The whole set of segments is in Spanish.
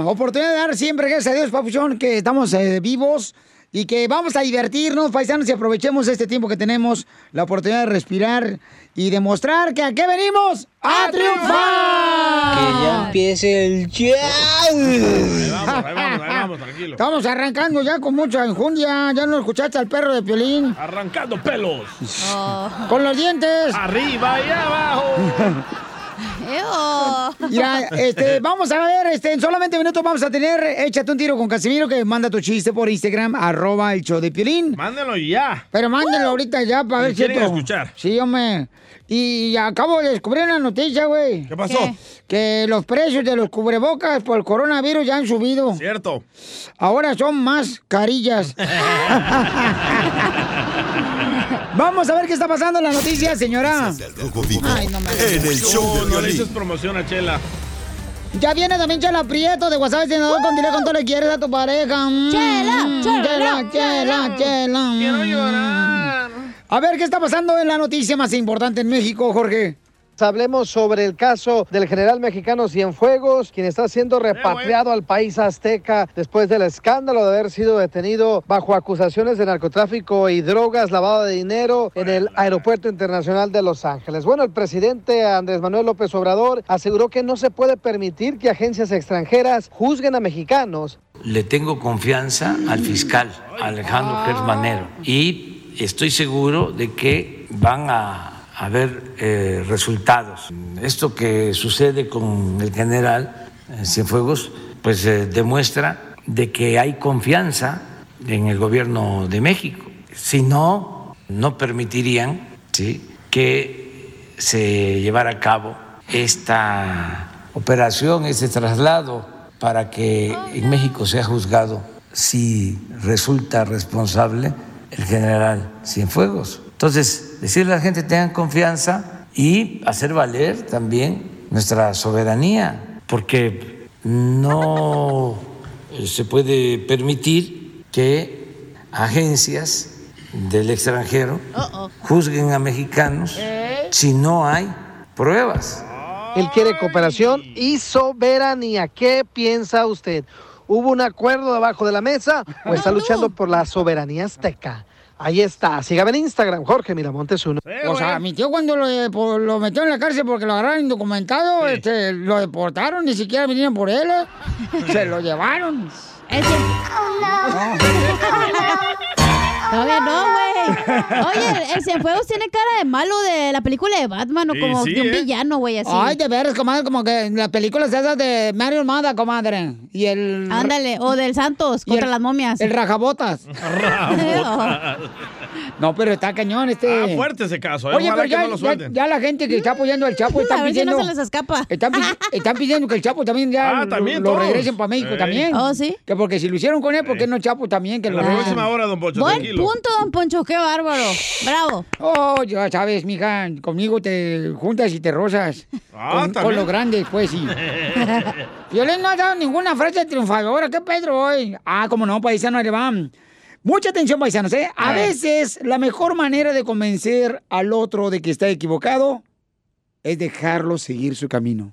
Oportunidad de dar siempre, gracias a Dios, Papuchón, que estamos eh, vivos y que vamos a divertirnos, paisanos, y aprovechemos este tiempo que tenemos, la oportunidad de respirar y demostrar que a qué venimos a triunfar. Que ya empiece el show. Ahí vamos, ahí vamos, ahí vamos, tranquilo. Estamos arrancando ya con mucha enjundia. Ya no escuchaste al perro de Piolín. Arrancando pelos. Con los dientes. Arriba y abajo. Mira, este, vamos a ver, este, en solamente minutos vamos a tener Échate un tiro con Casimiro que manda tu chiste por Instagram, arroba el show de Piolín. Mándalo ya. Pero mándenlo ahorita ya para ver si... quieren esto- escuchar. Sí, hombre. Y acabo de descubrir una noticia, güey. ¿Qué pasó? ¿Qué? Que los precios de los cubrebocas por el coronavirus ya han subido. Cierto. Ahora son más carillas. Vamos a ver qué está pasando en la noticia, señora. Ay, no me En el show de No, no le hices promoción a Chela. Ya viene también Chela Prieto de WhatsApp senador con dile cuánto le quieres a tu pareja. Mm, Chela, Chela, chela, Chela, Chela. Quiero llorar. A ver, ¿qué está pasando en la noticia más importante en México, Jorge? Hablemos sobre el caso del general mexicano Cienfuegos, quien está siendo repatriado al país azteca después del escándalo de haber sido detenido bajo acusaciones de narcotráfico y drogas, lavado de dinero en el Aeropuerto Internacional de Los Ángeles. Bueno, el presidente Andrés Manuel López Obrador aseguró que no se puede permitir que agencias extranjeras juzguen a mexicanos. Le tengo confianza al fiscal Alejandro Gertz Manero y estoy seguro de que van a haber eh, resultados. Esto que sucede con el general eh, Cienfuegos, pues eh, demuestra de que hay confianza en el gobierno de México. Si no, no permitirían que se llevara a cabo esta operación, este traslado para que en México sea juzgado si resulta responsable el general Cienfuegos. Entonces, decirle a la gente tengan confianza y hacer valer también nuestra soberanía, porque no eh, se puede permitir que agencias del extranjero juzguen a mexicanos si no hay pruebas. Él quiere cooperación y soberanía. ¿Qué piensa usted? ¿Hubo un acuerdo debajo de la mesa o está luchando por la soberanía azteca? Ahí está. Sígame en Instagram, Jorge Miramontes uno. O sea, mi tío cuando lo, lo metió en la cárcel porque lo agarraron indocumentado, este, lo deportaron, ni siquiera vinieron por él. ¿eh? Se lo llevaron. Todavía no, güey. Oye, el Cienfuegos tiene cara de malo de la película de Batman o Sí, como sí, de un ¿eh? villano, güey, así. Ay, de veras, comadre, como que en las películas esas de Mario Mada, comadre. Y el... Ándale, o del Santos y contra el- las momias. El rajabotas. No, pero está cañón este. Ah, fuerte ese caso. eh. Oye, Ojalá pero ya, no ya, la gente que está apoyando al Chapo está A ver si no pidiendo... se les escapa. Están, están pidiendo que el Chapo también ya Ah, lo- también lo, regresen para México también. Oh, ¿sí? Que porque si lo hicieron con él, ¿por qué no Chapo también? Que En lo la regresen? próxima hora, don Poncho, Buen tranquilo. punto, don Poncho, qué bárbaro. Bravo. Oh, ya sabes, mija, conmigo te juntas y te rozas. Ah, con, con los grandes, pues sí. Violín no ha dado ninguna frase triunfadora. ¿Qué Pedro hoy? Ah, como no, paisano, ahí le van. Mucha atención, paisanos, ¿eh? A veces la mejor manera de convencer al otro de que está equivocado es dejarlo seguir su camino.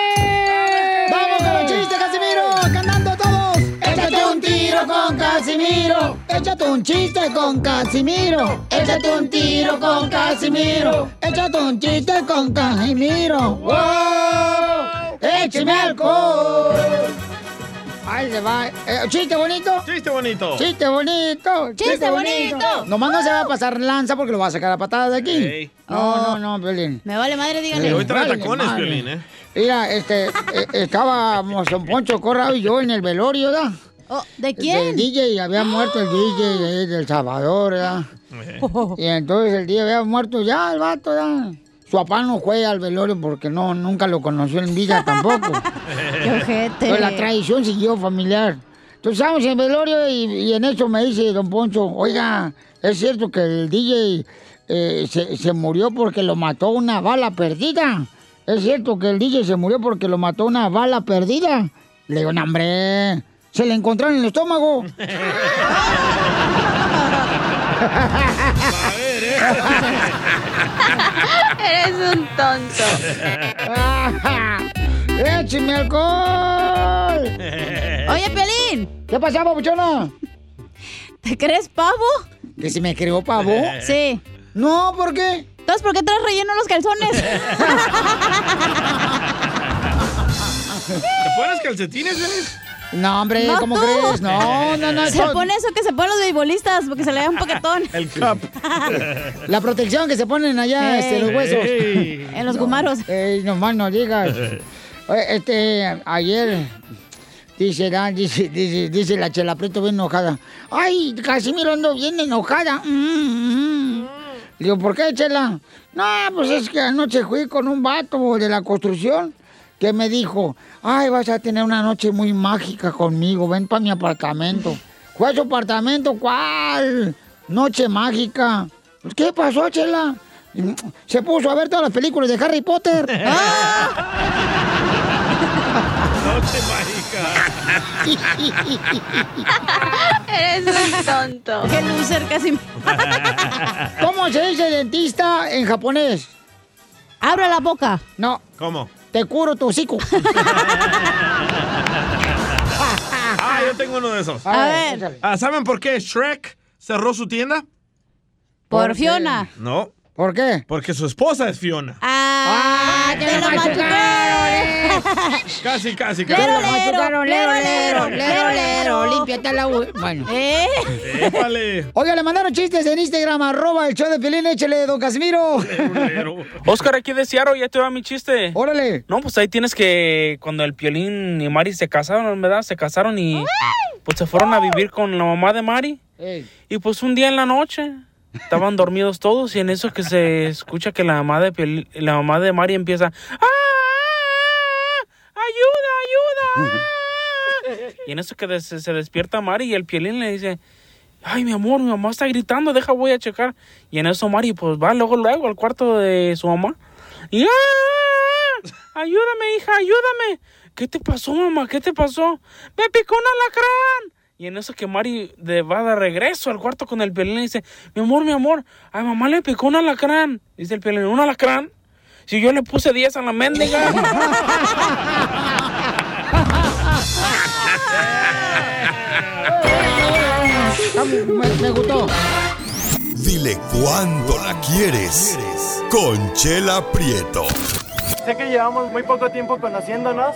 Casimiro. Échate un chiste con Casimiro. Échate un tiro con Casimiro. Échate un chiste con Casimiro. ¡Wow! ¡Échame alcohol! Ahí le va. Eh, ¿Chiste bonito? Chiste bonito. ¡Chiste bonito! ¡Chiste bonito! Nomás no se va a pasar lanza porque lo va a sacar a patadas de aquí. No, no, no, Pelín. Me vale madre, Y díganle. hoy trae Vale, tacones, madre. Piolín, ¿eh? Mira, este, eh, estábamos Don Poncho Corrado y yo en el velorio, ¿verdad? Oh, ¿De Del quién? DJ, había muerto el DJ ahí del Salvador, ¿verdad? Y entonces el día había muerto ya el vato, ¿verdad? Su papá no fue al velorio porque no, nunca lo conoció en vida tampoco. Qué ojete. Pero la tradición siguió familiar. Entonces estábamos en el velorio y, y en eso me dice Don Poncho, oiga, es cierto que el DJ eh, se, se murió porque lo mató una bala perdida. Es cierto que el DJ se murió porque lo mató una bala perdida. Le digo, no, hombre, se le encontraron en el estómago. A ver, ¿eh? Eres un tonto. ¡Écheme alcohol! Oye, Pelín, ¿Qué pasaba, papuchona? ¿te crees pavo? ¿Que se me creó pavo? Sí. No, ¿por qué? Entonces, ¿por qué traes relleno los calzones? ¿Te pones calcetines, Piolín? No, hombre, No, ¿cómo tú. crees? No, no, no. Se eso- pone eso que se ponen los beisbolistas porque se le da un paquetón. El cup. La protección que se ponen allá, Ey. este, los huesos. En los gumaros. Ey, nomás no digas. Oye, Este, ayer, dice, dice, dice, dice la chela Prieto bien enojada. Ay, Casimiro ando bien enojada. Mm, mm. Le Digo, ¿por qué, chela? No, pues es que anoche fui con un vato de la construcción que me dijo, ay, vas a tener una noche muy mágica conmigo, ven para mi apartamento. ¿Cuál es su apartamento? ¿Cuál? Noche mágica. Pues, ¿Qué pasó, chela? Se puso a ver todas las películas de Harry Potter. Noche mágica. Eres un tonto. Qué loser casi. ¿Cómo se dice dentista en japonés? Abra la boca. No, ¿Cómo? Te curo tu hocico. Ah, yo tengo uno de esos. A ver. Ah, ¿Saben por qué Shrek cerró su tienda? ¿Por? Fiona. No, ¿Por qué? porque su esposa es Fiona. Ah, te te lo lo machucaron. Casi, casi, casi. Lero, lero, lero, lero, lero, lero, lero. límpiate la... u- Bueno. ¿Eh? Épale. Oiga, le mandaron chistes en Instagram, arroba el show de Pelín, échale, don Casimiro. Lero. Oscar, aquí de Seattle, ya te va mi chiste. Órale. No, pues ahí tienes que cuando el Piolín y Mari se casaron, ¿verdad? Se casaron y pues se fueron a vivir con la mamá de Mari. Y pues un día en la noche estaban dormidos todos y en eso que se escucha que la mamá de Piolín- la mamá de Mari empieza ¡Ah! ¡Ayuda, ayuda! y en eso que se despierta Mari y el Piolín le dice Ay, mi amor, mi mamá está gritando, deja, voy a checar. Y en eso Mari pues va luego, luego al cuarto de su mamá. Y ¡Ah! Ayúdame, hija, ayúdame. ¿Qué te pasó, mamá? ¿Qué te pasó? Me picó un alacrán. Y en eso que Mari va de regreso al cuarto con el pelín y dice, mi amor, mi amor, a mamá le picó un alacrán. Dice el pelín, ¿un alacrán? Si yo le puse 10 a la mendiga. Me gustó. Dile cuándo la quieres. Conchela Prieto. Sé que llevamos muy poco tiempo conociéndonos.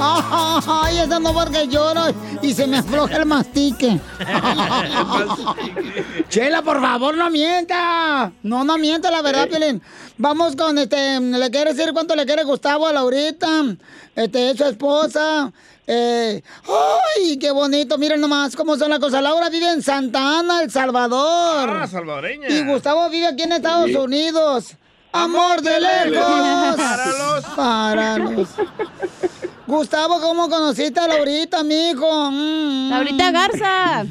Ay, eso no porque lloro y se me afloja el mastique. Chela, por favor, no mienta. No, no mienta, la verdad, Piolín. Vamos con este, le quiere decir cuánto le quiere Gustavo a Laurita, este, es su esposa. Eh, ¡Ay, qué bonito! Miren nomás cómo son las cosas. Laura vive en Santa Ana, El Salvador. Ah, salvadoreña. Y Gustavo vive aquí en Estados Sí. Unidos. Amor de lejos. Para los- Para los- Gustavo, ¿cómo conociste a Laurita, mijo? Mm. Laurita Garza.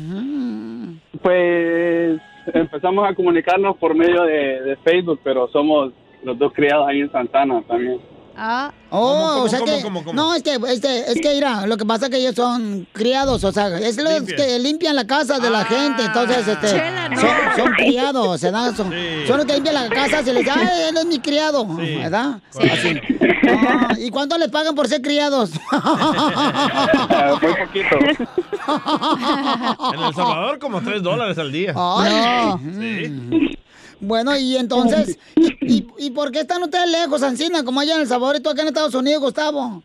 Pues empezamos a comunicarnos por medio de, de Facebook, pero somos los dos criados ahí en Santana también. Ah. Oh, o sea cómo, que. cómo, cómo? No, es que, este, es que, mira, lo que pasa es que ellos son criados, o sea, es los que limpian la casa de la gente, entonces, este. Chela, no. son, son criados, ¿verdad? Son, son los que limpian la casa, se les dice, ay, él es mi criado, ¿verdad? Así. Ah, ¿Y cuánto les pagan por ser criados? Muy poquito. En El Salvador como 3 dólares al día. Ay. Sí. Bueno, y entonces, ¿y, y, y por qué están ustedes lejos, Ancina, como allá en El Salvador y tú acá en Estados Unidos, Gustavo?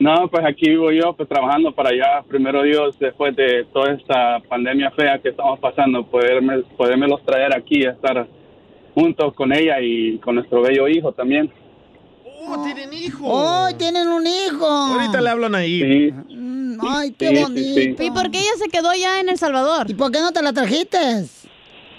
No, pues aquí vivo yo, pues trabajando para allá. Primero Dios, después de toda esta pandemia fea que estamos pasando, poderme, podérmelos traer aquí a estar juntos con ella y con nuestro bello hijo también. ¡Oh, tienen hijo! ¡Oh, tienen un hijo! Ahorita le hablan ahí. Sí. Mm, Ay, qué Sí, sí, bonito. sí. ¿Y por qué ella se quedó ya en El Salvador? ¿Y por qué no te la trajiste?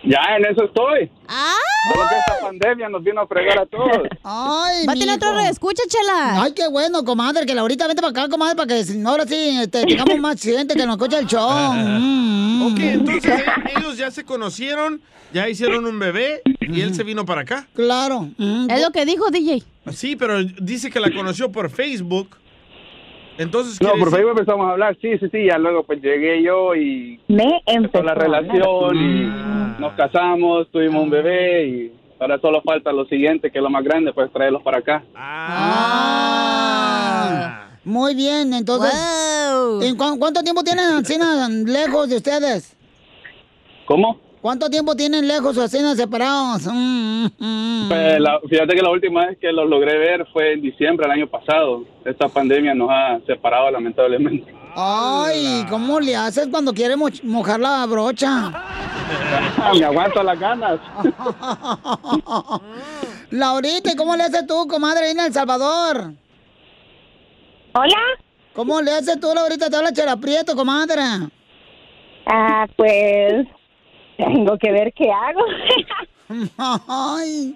Ya, en eso estoy. ¡Ah! Solo que esta pandemia nos vino a fregar a todos. Ay, Va a tener mijo. otro reescucha, chela. Ay, qué bueno, comadre, que ahorita vente para acá, comadre, para que si- ahora sí este, tengamos más gente que nos escuche el show. Mm, Ok, entonces eh, ellos ya se conocieron, ya hicieron un bebé y él se vino para acá. Claro. Es lo que dijo DJ. Sí, pero dice que la conoció por Facebook. Entonces, No, por Facebook empezamos a hablar, sí, sí, sí, ya luego pues llegué yo y Me empezó la relación y nos casamos, tuvimos un bebé y ahora solo falta lo siguiente, que es lo más grande, pues traerlos para acá. Ah, muy bien, entonces. ¿en cu- ¿Cuánto tiempo tienen Ancina lejos de ustedes? ¿Cómo? ¿Cuánto tiempo tienen lejos o Ancina separados? Mm, mm, mm. Pues, la- fíjate que la última vez que los logré ver fue en diciembre del año pasado. Esta pandemia nos ha separado lamentablemente. Ay, ¿cómo le haces cuando quieres mo- mojar la brocha? Me aguanto las ganas. Laurita, ¿y ¿cómo le haces tú, comadre, en El Salvador? Hola. ¿Cómo le haces tú, Laurita? Te habla Chela Prieto, comadre. Ah, pues tengo que ver qué hago. Ay.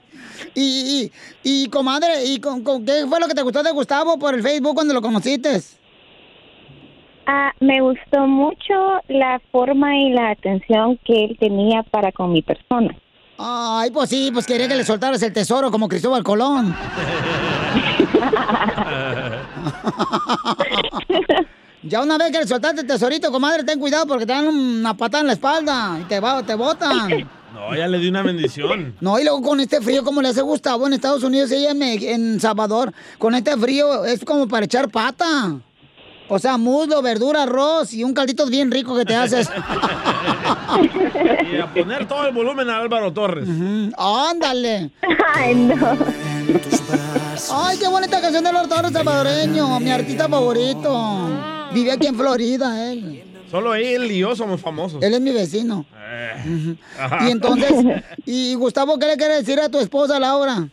Y, y, y, comadre, ¿y con, con qué fue lo que te gustó de Gustavo por el Facebook cuando lo conociste? Ah, me gustó mucho la forma y la atención que él tenía para con mi persona. Ay, pues sí, pues quería que le soltaras el tesoro como Cristóbal Colón. Ya una vez que le soltaste el tesorito, comadre, ten cuidado porque te dan una patada en la espalda y te, va, te botan. No, ya le di una bendición. No, y luego con este frío, como le hace Gustavo en Estados Unidos y ella en, en Salvador, con este frío es como para echar pata. O sea, muslo, verdura, arroz y un caldito bien rico que te haces. Y a poner todo el volumen a Álvaro Torres. Ándale. Ay, no. Ay, qué bonita canción de los Torres salvadoreño, mi artista favorito. Vive aquí en Florida, él. Solo él y yo somos famosos. Él es mi vecino. Eh. Y entonces, y Gustavo, ¿qué le quiere decir a tu esposa, Laura?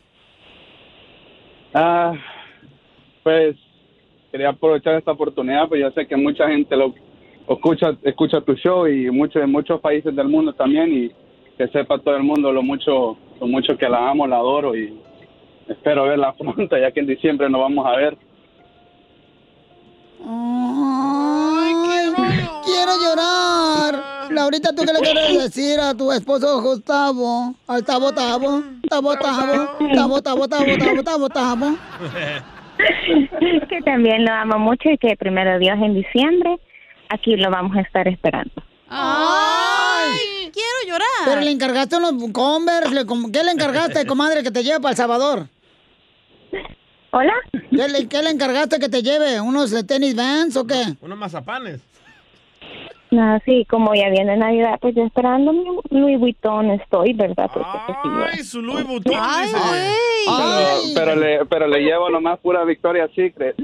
Ah, pues quería aprovechar esta oportunidad, pues yo sé que mucha gente lo escucha, escucha tu show y muchos en muchos países del mundo también y que sepa todo el mundo lo mucho, lo mucho que la amo, la adoro y espero verla pronto, ya que en diciembre nos vamos a ver. Ay, quiero llorar. Laurita, ¿tú qué le quieres decir a tu esposo Gustavo? Al tabo tabo, tabo tabo, tabo tabo tabo tabo tabo tabo. que también lo amo mucho y que primero Dios en diciembre aquí lo vamos a estar esperando. ¡Ay! ¡Quiero llorar! Pero le encargaste unos Converse, ¿qué le encargaste, comadre, que te lleve para El Salvador? ¿Hola? ¿Qué le, qué le encargaste que te lleve? ¿Unos de tenis Vans o qué? Unos mazapanes. No, sí, como ya viene Navidad, pues yo esperando mi Louis Vuitton estoy, ¿verdad? Porque pues, Ay, su Louis Vuitton. ¡Ay, dice. Pero, pero le, pero le llevo nomás pura Victoria's Secret.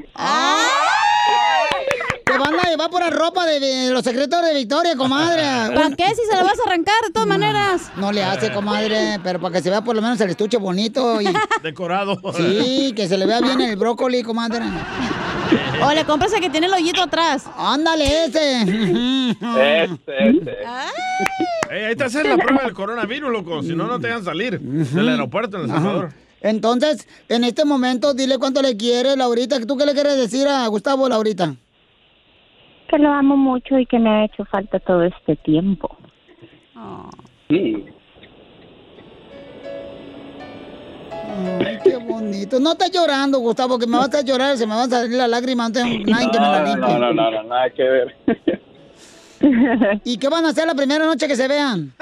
Le van a llevar pura ropa de, de los secretos de Victoria, comadre. ¿Para qué si se la vas a arrancar de todas maneras? No le hace, comadre, pero para que se vea por lo menos el estuche bonito. Y... Decorado. Sí, que se le vea bien el brócoli, comadre. O le compras el que tiene el hoyito atrás. Ándale, ese. Este, este. Ey, ahí te haces la prueba del coronavirus, loco. Si no, no te dejan salir del aeropuerto en El Salvador. Entonces, en este momento, dile cuánto le quieres, Laurita. ¿Tú qué le quieres decir a Gustavo, Laurita? Que lo amo mucho y que me ha hecho falta todo este tiempo. Sí. Ay, qué bonito. No estás llorando, Gustavo, que me vas a llorar, se me van a salir las lágrimas, no tengo nadie que me las No, limpie. no, no, no, no, nada que ver. ¿Y qué van a hacer la primera noche que se vean?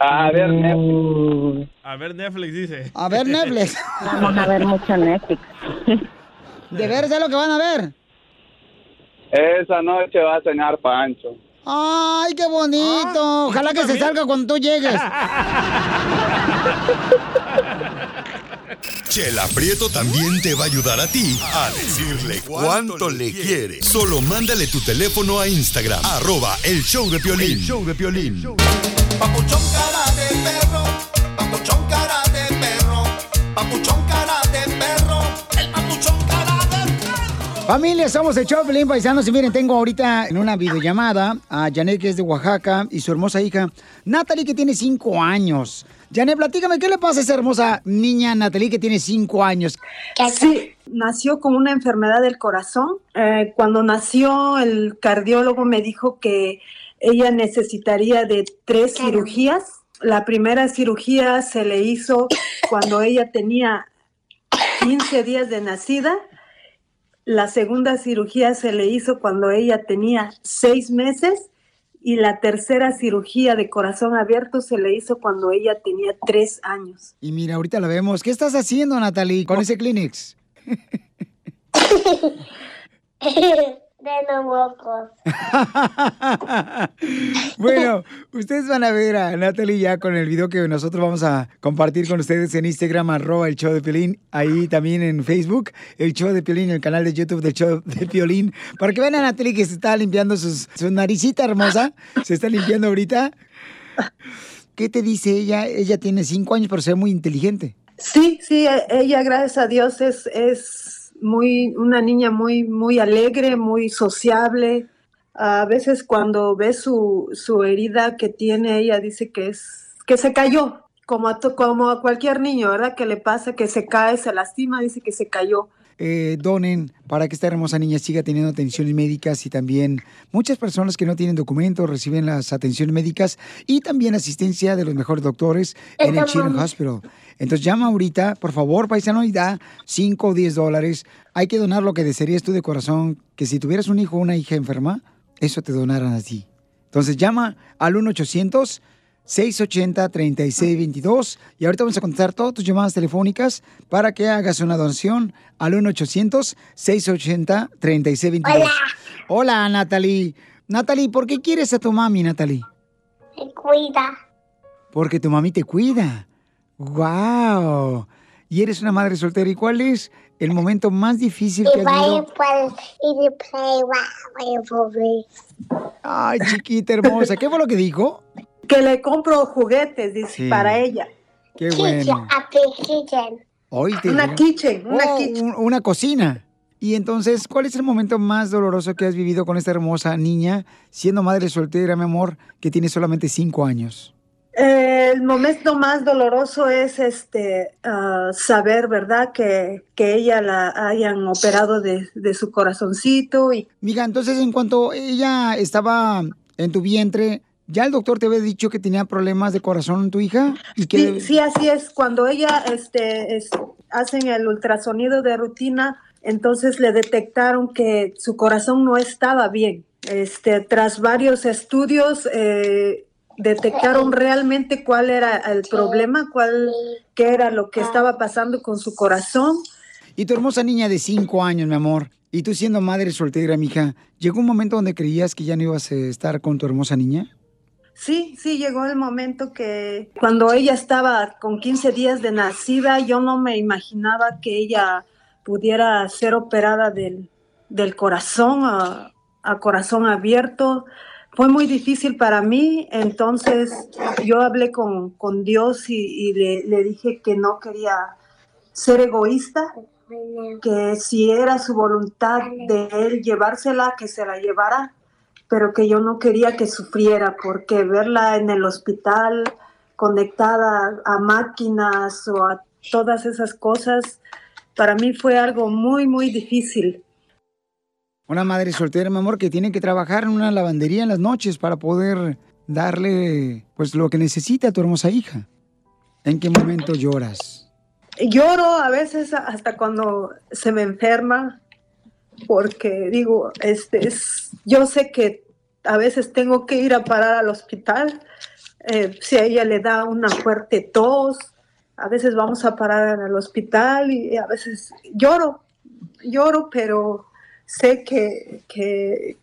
A ver, Netflix. A ver, Netflix dice. A ver Netflix. Vamos a ver mucho Netflix. ¿De veras es lo que van a ver? Esa noche va a cenar Pancho. Ay, qué bonito. Ojalá que se salga cuando tú llegues. Chela Prieto también te va a ayudar a ti a decirle cuánto le quiere. Solo mándale tu teléfono a Instagram, arroba el show de Piolín. El show de Piolín. Papuchón cara de perro, papuchón cara de perro, papuchón Familia, somos el Choplin Paisanos. Y miren, tengo ahorita en una videollamada a Janet, que es de Oaxaca, y su hermosa hija, Natalie, que tiene cinco años. Janet, platícame, ¿qué le pasa a esa hermosa niña Natalie que tiene cinco años? Sí, nació con una enfermedad del corazón. Eh, cuando nació, el cardiólogo me dijo que ella necesitaría de tres cirugías. La primera cirugía se le hizo cuando ella tenía 15 días de nacida. La segunda cirugía se le hizo cuando ella tenía seis meses. Y la tercera cirugía de corazón abierto se le hizo cuando ella tenía tres años. Y mira, ahorita la vemos. ¿Qué estás haciendo, Natalie, con ese Kleenex? De los mocos. bueno, ustedes van a ver a Natalie ya con el video que nosotros vamos a compartir con ustedes en Instagram, arroba el show de Piolín, ahí también en Facebook, el show de Piolín, el canal de YouTube del show de Piolín, para que vean a Natalie que se está limpiando sus, su naricita hermosa, se está limpiando ahorita. ¿Qué te dice ella? Ella tiene cinco años, pero se ve muy inteligente. Sí, sí, ella, gracias a Dios, es, es muy, una niña muy, muy alegre, muy sociable. A veces cuando ve su, su herida que tiene, ella dice que es, que se cayó, como a, como a cualquier niño, ¿verdad? Que le pasa, que se cae, se lastima, dice que se cayó. Eh, donen para que esta hermosa niña siga teniendo atenciones médicas y también muchas personas que no tienen documentos reciben las atenciones médicas y también asistencia de los mejores doctores en el Children's Hospital. Entonces llama ahorita, por favor, paisano, y da 5 o 10 dólares. Hay que donar lo que desearías tú de corazón, que si tuvieras un hijo o una hija enferma, eso te donaran a ti. Entonces llama al 1 800 680-3622 y ahorita vamos a contestar todas tus llamadas telefónicas para que hagas una donación al 1-800-680-3622. Hola. Hola, Natalie. Natalie, ¿por qué quieres a tu mami, Natalie? Me cuida. Porque tu mami te cuida. ¡Wow! Y eres una madre soltera. ¿Y cuál es el momento más difícil que has vivido? Ay, chiquita hermosa. ¿Qué fue lo que dijo? Que le compro juguetes, dice, Sí. para ella. Qué bueno. Una kitchen, una Oh, kitchen. un- una cocina. Y entonces, ¿cuál es el momento más doloroso que has vivido con esta hermosa niña, siendo madre soltera, mi amor, que tiene solamente cinco años? Eh, El momento más doloroso es este ah, saber, ¿verdad? Que, que ella la hayan operado de, de su corazoncito y Mija, entonces, en cuanto ella estaba en tu vientre, ¿ya el doctor te había dicho que tenía problemas de corazón en tu hija? Y que Sí, sí, así es. Cuando ella este, es- hacen el ultrasonido de rutina, entonces le detectaron que su corazón no estaba bien. Este, tras varios estudios, eh, detectaron realmente cuál era el problema, cuál, qué era lo que estaba pasando con su corazón. Y tu hermosa niña de cinco años, mi amor, y tú siendo madre soltera, mija, ¿llegó un momento donde creías que ya no ibas a estar con tu hermosa niña? Sí, sí, llegó el momento que cuando ella estaba con 15 días de nacida, yo no me imaginaba que ella pudiera ser operada del, del corazón a, a corazón abierto. Fue muy difícil para mí, entonces yo hablé con, con Dios y, le, le dije que no quería ser egoísta, que si era su voluntad de él llevársela, que se la llevara, pero que yo no quería que sufriera, porque verla en el hospital conectada a máquinas o a todas esas cosas, para mí fue algo muy, muy difícil. Una madre soltera, mi amor, que tiene que trabajar en una lavandería en las noches para poder darle pues lo que necesita a tu hermosa hija. ¿En qué momento lloras? Lloro a veces hasta cuando se me enferma, porque digo, este, es, yo sé que a veces tengo que ir a parar al hospital, eh, si a ella le da una fuerte tos, a veces vamos a parar el hospital y a veces lloro, lloro, pero sé que, que,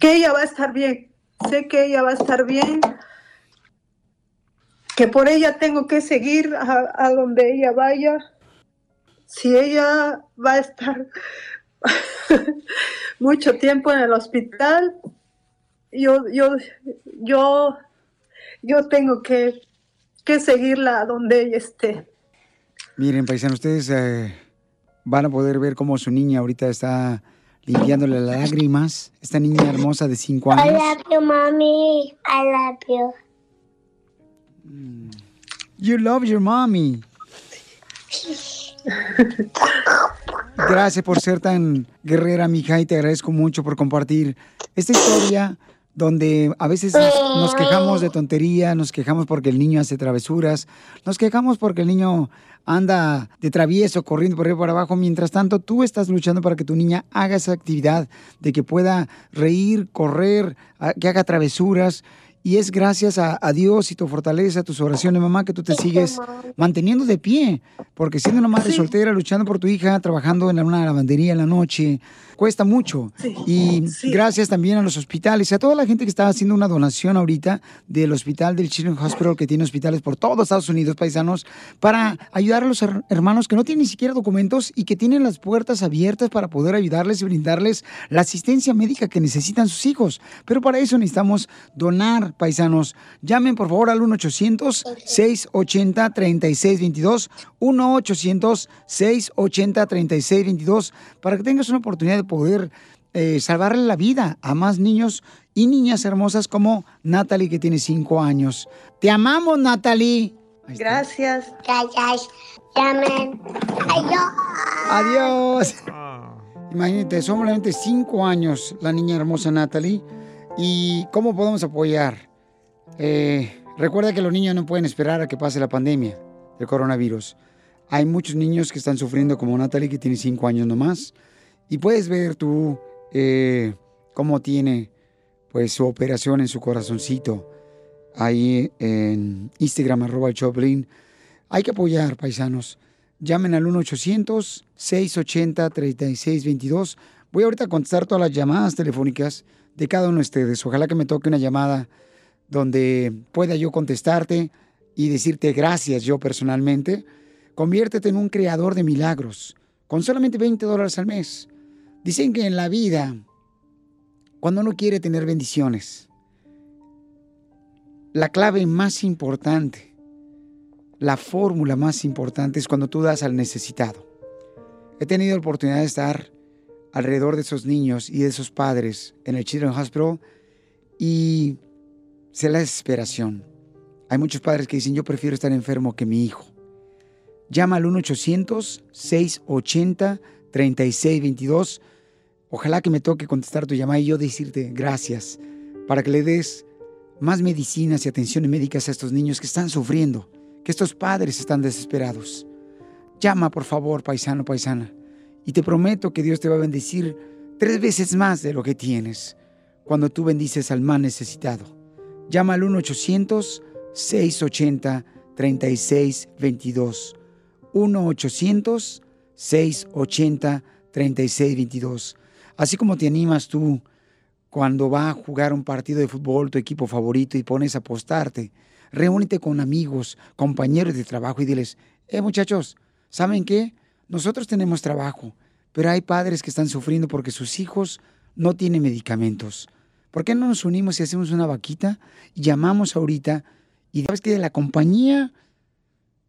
ella va a estar bien, sé que ella va a estar bien, que por ella tengo que seguir a donde ella vaya. Si ella va a estar mucho tiempo en el hospital, yo, yo, yo, yo tengo que, que seguirla a donde ella esté. Miren, paisanos, ustedes eh, van a poder ver cómo su niña ahorita está limpiándole las lágrimas. Esta niña hermosa de 5 I años. love you, mommy. I love you. You love your mommy. Gracias por ser tan guerrera, mija, y te agradezco mucho por compartir esta historia donde a veces nos, quejamos de tontería, nos quejamos porque el niño hace travesuras, nos quejamos porque el niño anda de travieso, corriendo por arriba por abajo. Mientras tanto, tú estás luchando para que tu niña haga esa actividad, de que pueda reír, correr, a- que haga travesuras. Y es gracias a, a Dios y tu fortaleza, tus oraciones, mamá, que tú te sigues manteniendo de pie. Porque siendo una madre soltera, luchando por tu hija, trabajando en una lavandería en la noche, cuesta mucho. y gracias también a los hospitales, y a toda la gente que está haciendo una donación ahorita del hospital del Children's Hospital, que tiene hospitales por todo Estados Unidos, paisanos, para ayudar a los her- hermanos que no tienen ni siquiera documentos y que tienen las puertas abiertas para poder ayudarles y brindarles la asistencia médica que necesitan sus hijos. Pero para eso necesitamos donar, paisanos. Llamen por favor al 1-800-680-3622, 1-800-680-3622, para que tengas una oportunidad de poder eh, salvarle la vida a más niños y niñas hermosas como Natalie, que tiene 5 años. Te amamos, Natalie. Gracias. Gracias. Llamen. Adiós. Adiós. Imagínate, son solamente cinco años la niña hermosa Natalie. ¿Y cómo podemos apoyar? Eh, recuerda que los niños no pueden esperar a que pase la pandemia del coronavirus. Hay muchos niños que están sufriendo como Natalie, que tiene cinco años nomás. Y puedes ver tú eh, cómo tiene pues su operación en su corazoncito. Ahí en Instagram, arroba Choplin. Hay que apoyar, paisanos. Llamen al 1-800-680-3622. Voy ahorita a contestar todas las llamadas telefónicas de cada uno de ustedes. Ojalá que me toque una llamada donde pueda yo contestarte y decirte gracias yo personalmente. Conviértete en un creador de milagros con solamente 20 dólares al mes. Dicen que en la vida, cuando uno quiere tener bendiciones, la clave más importante, la fórmula más importante es cuando tú das al necesitado. He tenido la oportunidad de estar alrededor de esos niños y de esos padres en el Children's Hospital y sé la desesperación. Hay muchos padres que dicen, yo prefiero estar enfermo que mi hijo. Llama al 1-800-680-3622. Ojalá que me toque contestar tu llamada y yo decirte gracias para que le des más medicinas y atenciones médicas a estos niños que están sufriendo, que estos padres están desesperados. Llama, por favor, paisano, paisana, y te prometo que Dios te va a bendecir tres veces más de lo que tienes cuando tú bendices al más necesitado. Llama al 1-800-680-3622. 1-800-680-3622. Así como te animas tú cuando va a jugar un partido de fútbol, tu equipo favorito, y pones a apostarte. Reúnete con amigos, compañeros de trabajo y diles, eh muchachos, ¿saben qué? Nosotros tenemos trabajo, pero hay padres que están sufriendo porque sus hijos no tienen medicamentos. ¿Por qué no nos unimos y hacemos una vaquita y llamamos ahorita y sabes que de la compañía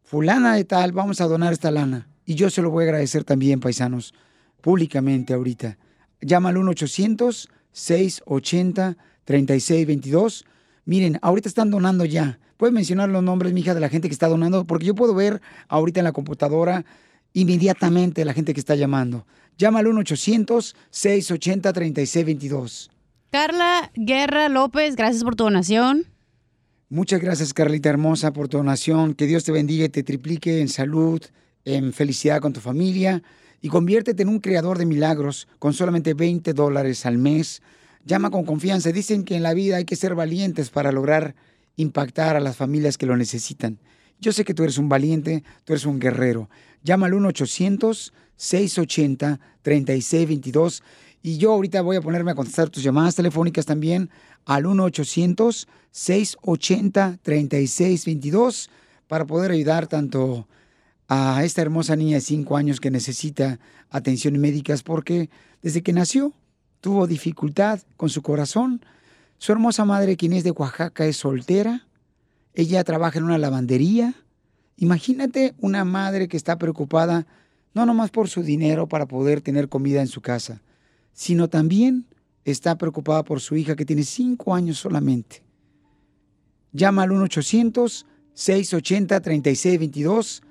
fulana de tal vamos a donar esta lana? Y yo se lo voy a agradecer también, paisanos, públicamente ahorita. Llama al 1-800-680-3622. Miren, ahorita están donando ya. ¿Puedes mencionar los nombres, mija, de la gente que está donando? Porque yo puedo ver ahorita en la computadora inmediatamente la gente que está llamando. Llama al 1-800-680-3622. Carla Guerra López, gracias por tu donación. Muchas gracias, Carlita hermosa, por tu donación. Que Dios te bendiga y te triplique en salud, en felicidad con tu familia. Y conviértete en un creador de milagros con solamente 20 dólares al mes. Llama con confianza. Dicen que en la vida hay que ser valientes para lograr impactar a las familias que lo necesitan. Yo sé que tú eres un valiente, tú eres un guerrero. Llama al 1-800-680-3622. Y yo ahorita voy a ponerme a contestar tus llamadas telefónicas también al 1-800-680-3622 para poder ayudar tanto a esta hermosa niña de 5 años que necesita atención médicas porque desde que nació tuvo dificultad con su corazón. Su hermosa madre, quien es de Oaxaca, es soltera. Ella trabaja en una lavandería. Imagínate una madre que está preocupada no nomás por su dinero para poder tener comida en su casa, sino también está preocupada por su hija que tiene cinco años solamente. Llama al 1-800-680-3622.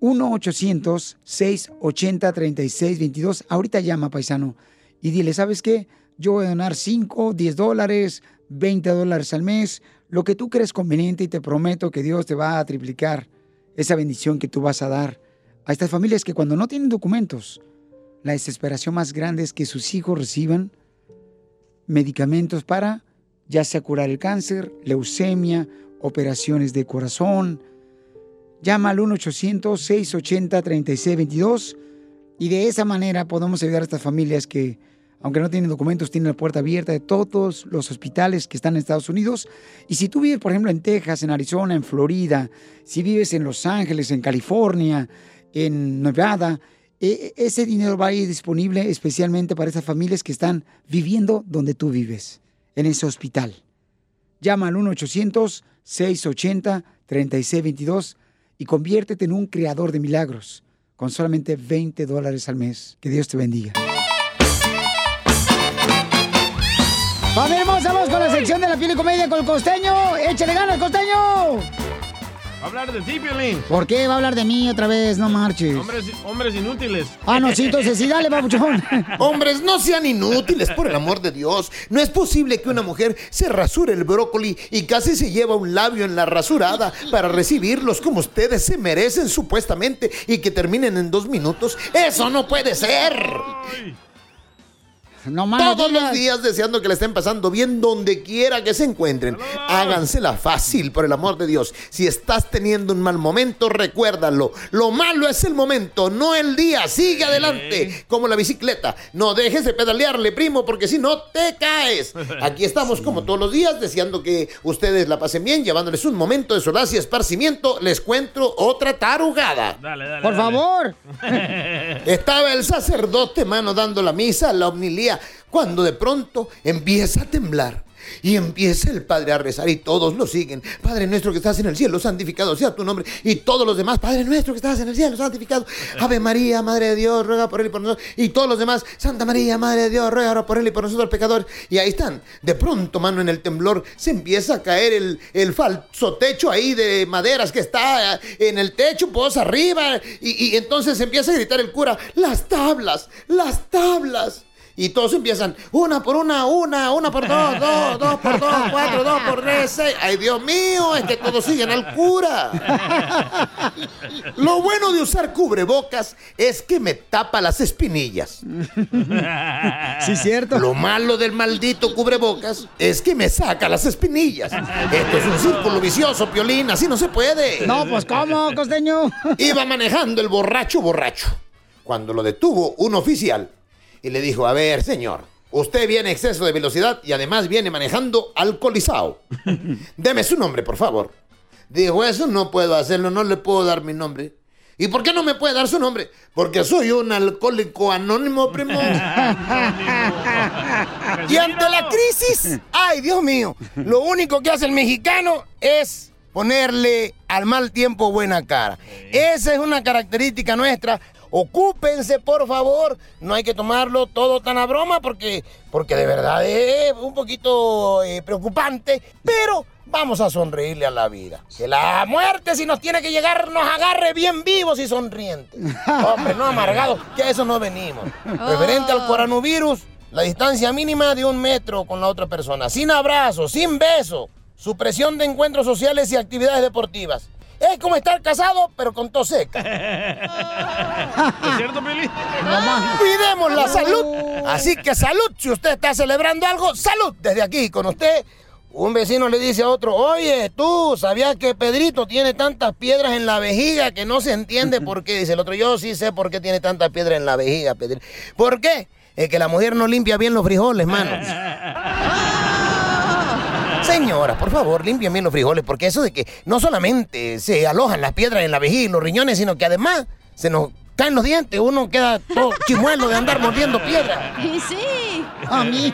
1-800-680-3622. Ahorita llama, paisano, y dile, ¿sabes qué? Yo voy a donar 5, 10 dólares, 20 dólares al mes, lo que tú crees conveniente y te prometo que Dios te va a triplicar esa bendición que tú vas a dar a estas familias que cuando no tienen documentos, la desesperación más grande es que sus hijos reciban medicamentos para ya sea curar el cáncer, leucemia, operaciones de corazón. Llama al 1-800-680-3622 y de esa manera podemos ayudar a estas familias que, aunque no tienen documentos, tienen la puerta abierta de todos los hospitales que están en Estados Unidos. Y si tú vives, por ejemplo, en Texas, en Arizona, en Florida, si vives en Los Ángeles, en California, en Nevada, ese dinero va a ir disponible especialmente para esas familias que están viviendo donde tú vives, en ese hospital. Llama al 1-800-680-3622 y conviértete en un creador de milagros con solamente 20 dólares al mes. Que Dios te bendiga. Hermosa, vamos con la sección de la piel y comedia con el costeño. ¡Échale ganas, costeño! Va a hablar de ti, Piolín. ¿Por qué va a hablar de mí otra vez? No marches. Hombres, hombres inútiles. Ah, no, sí, entonces sí, dale, babuchón. Hombres, no sean inútiles, por el amor de Dios. No es posible que una mujer se rasure el brócoli y casi se lleva un labio en la rasurada para recibirlos como ustedes se merecen supuestamente y que terminen en dos minutos. ¡Eso no puede ser! No Todos los días deseando que le estén pasando bien donde quiera que se encuentren. Hágansela fácil, por el amor de Dios. Si estás teniendo un mal momento, recuérdalo. Lo malo es el momento, no el día. Sigue adelante, como la bicicleta. No dejes de pedalearle, primo, porque si no te caes. Aquí estamos como todos los días, deseando que ustedes la pasen bien, llevándoles un momento de solaz y esparcimiento. Les cuento otra tarugada. Dale, dale. Por favor. Estaba el sacerdote, mano, dando la misa, la omnilía, cuando de pronto empieza a temblar. Y empieza el Padre a rezar y todos lo siguen. Padre nuestro que estás en el cielo, santificado sea tu nombre. Y todos los demás, Padre nuestro que estás en el cielo, santificado. Ave María, Madre de Dios, ruega por él y por nosotros. Y todos los demás, Santa María, Madre de Dios, ruega por él y por nosotros pecadores. Y ahí están. De pronto, mano, en el temblor se empieza a caer el, el falso techo ahí de maderas que está en el techo, pues arriba. Y, y entonces empieza a gritar el cura, las tablas, las tablas. Y todos empiezan, una por una, una, una por dos, dos, dos por dos, cuatro, dos por tres, seis. Ay, Dios mío, es que todos siguen al cura. Lo bueno de usar cubrebocas es que me tapa las espinillas. Sí, cierto. Lo malo del maldito cubrebocas es que me saca las espinillas. Esto es un círculo vicioso, Piolín, así no se puede. No, pues ¿cómo, costeño? Iba manejando el borracho borracho. Cuando lo detuvo un oficial y le dijo, a ver, señor, usted viene a exceso de velocidad y además viene manejando alcoholizado. Deme su nombre, por favor. Dijo, eso no puedo hacerlo, no le puedo dar mi nombre. ¿Y por qué no me puede dar su nombre? Porque soy un alcohólico anónimo, primo. Y ante la crisis, ay Dios mío, lo único que hace el mexicano es ponerle al mal tiempo buena cara. Esa es una característica nuestra. Ocúpense, por favor. No hay que tomarlo todo tan a broma porque, porque de verdad es un poquito eh, preocupante. Pero vamos a sonreírle a la vida. Que la muerte, si nos tiene que llegar, nos agarre bien vivos y sonrientes. Hombre, no amargados, que a eso no venimos. Referente al coronavirus, la distancia mínima de un metro con la otra persona. Sin abrazo, sin beso. Supresión de encuentros sociales y actividades deportivas. Es como estar casado, pero con tos seca. ¿Es cierto, Pili? Cuidemos la salud. Así que salud, si usted está celebrando algo, salud desde aquí con usted. Un vecino le dice a otro, oye, tú, ¿sabías que Pedrito tiene tantas piedras en la vejiga que no se entiende por qué? Dice el otro, yo sí sé por qué tiene tantas piedras en la vejiga, Pedrito. ¿Por qué? Es que la mujer no limpia bien los frijoles, mano. Señora, por favor, limpien bien los frijoles, porque eso de que no solamente se alojan las piedras en la vejiga y los riñones, sino que además se nos caen los dientes, uno queda todo chimuelo de andar mordiendo piedra. Y sí. A mí.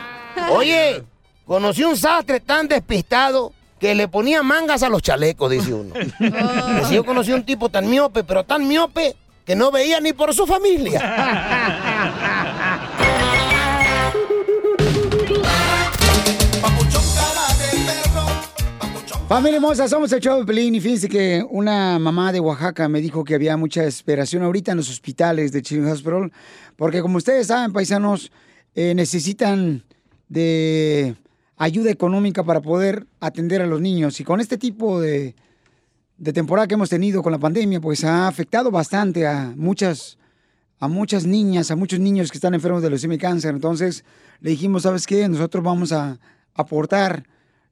Oye, conocí un sastre tan despistado que le ponía mangas a los chalecos, dice uno. Dice, yo conocí un tipo tan miope, pero tan miope, que no veía ni por su familia. Familia hermosa, somos el show de Pelín y fíjense que una mamá de Oaxaca me dijo que había mucha desesperación ahorita en los hospitales de Children's Hospital, porque como ustedes saben, paisanos, eh, necesitan de ayuda económica para poder atender a los niños. Y con este tipo de, de temporada que hemos tenido con la pandemia, pues ha afectado bastante a muchas, a muchas niñas, a muchos niños que están enfermos de leucemia y cáncer. Entonces le dijimos, ¿sabes qué? Nosotros vamos a aportar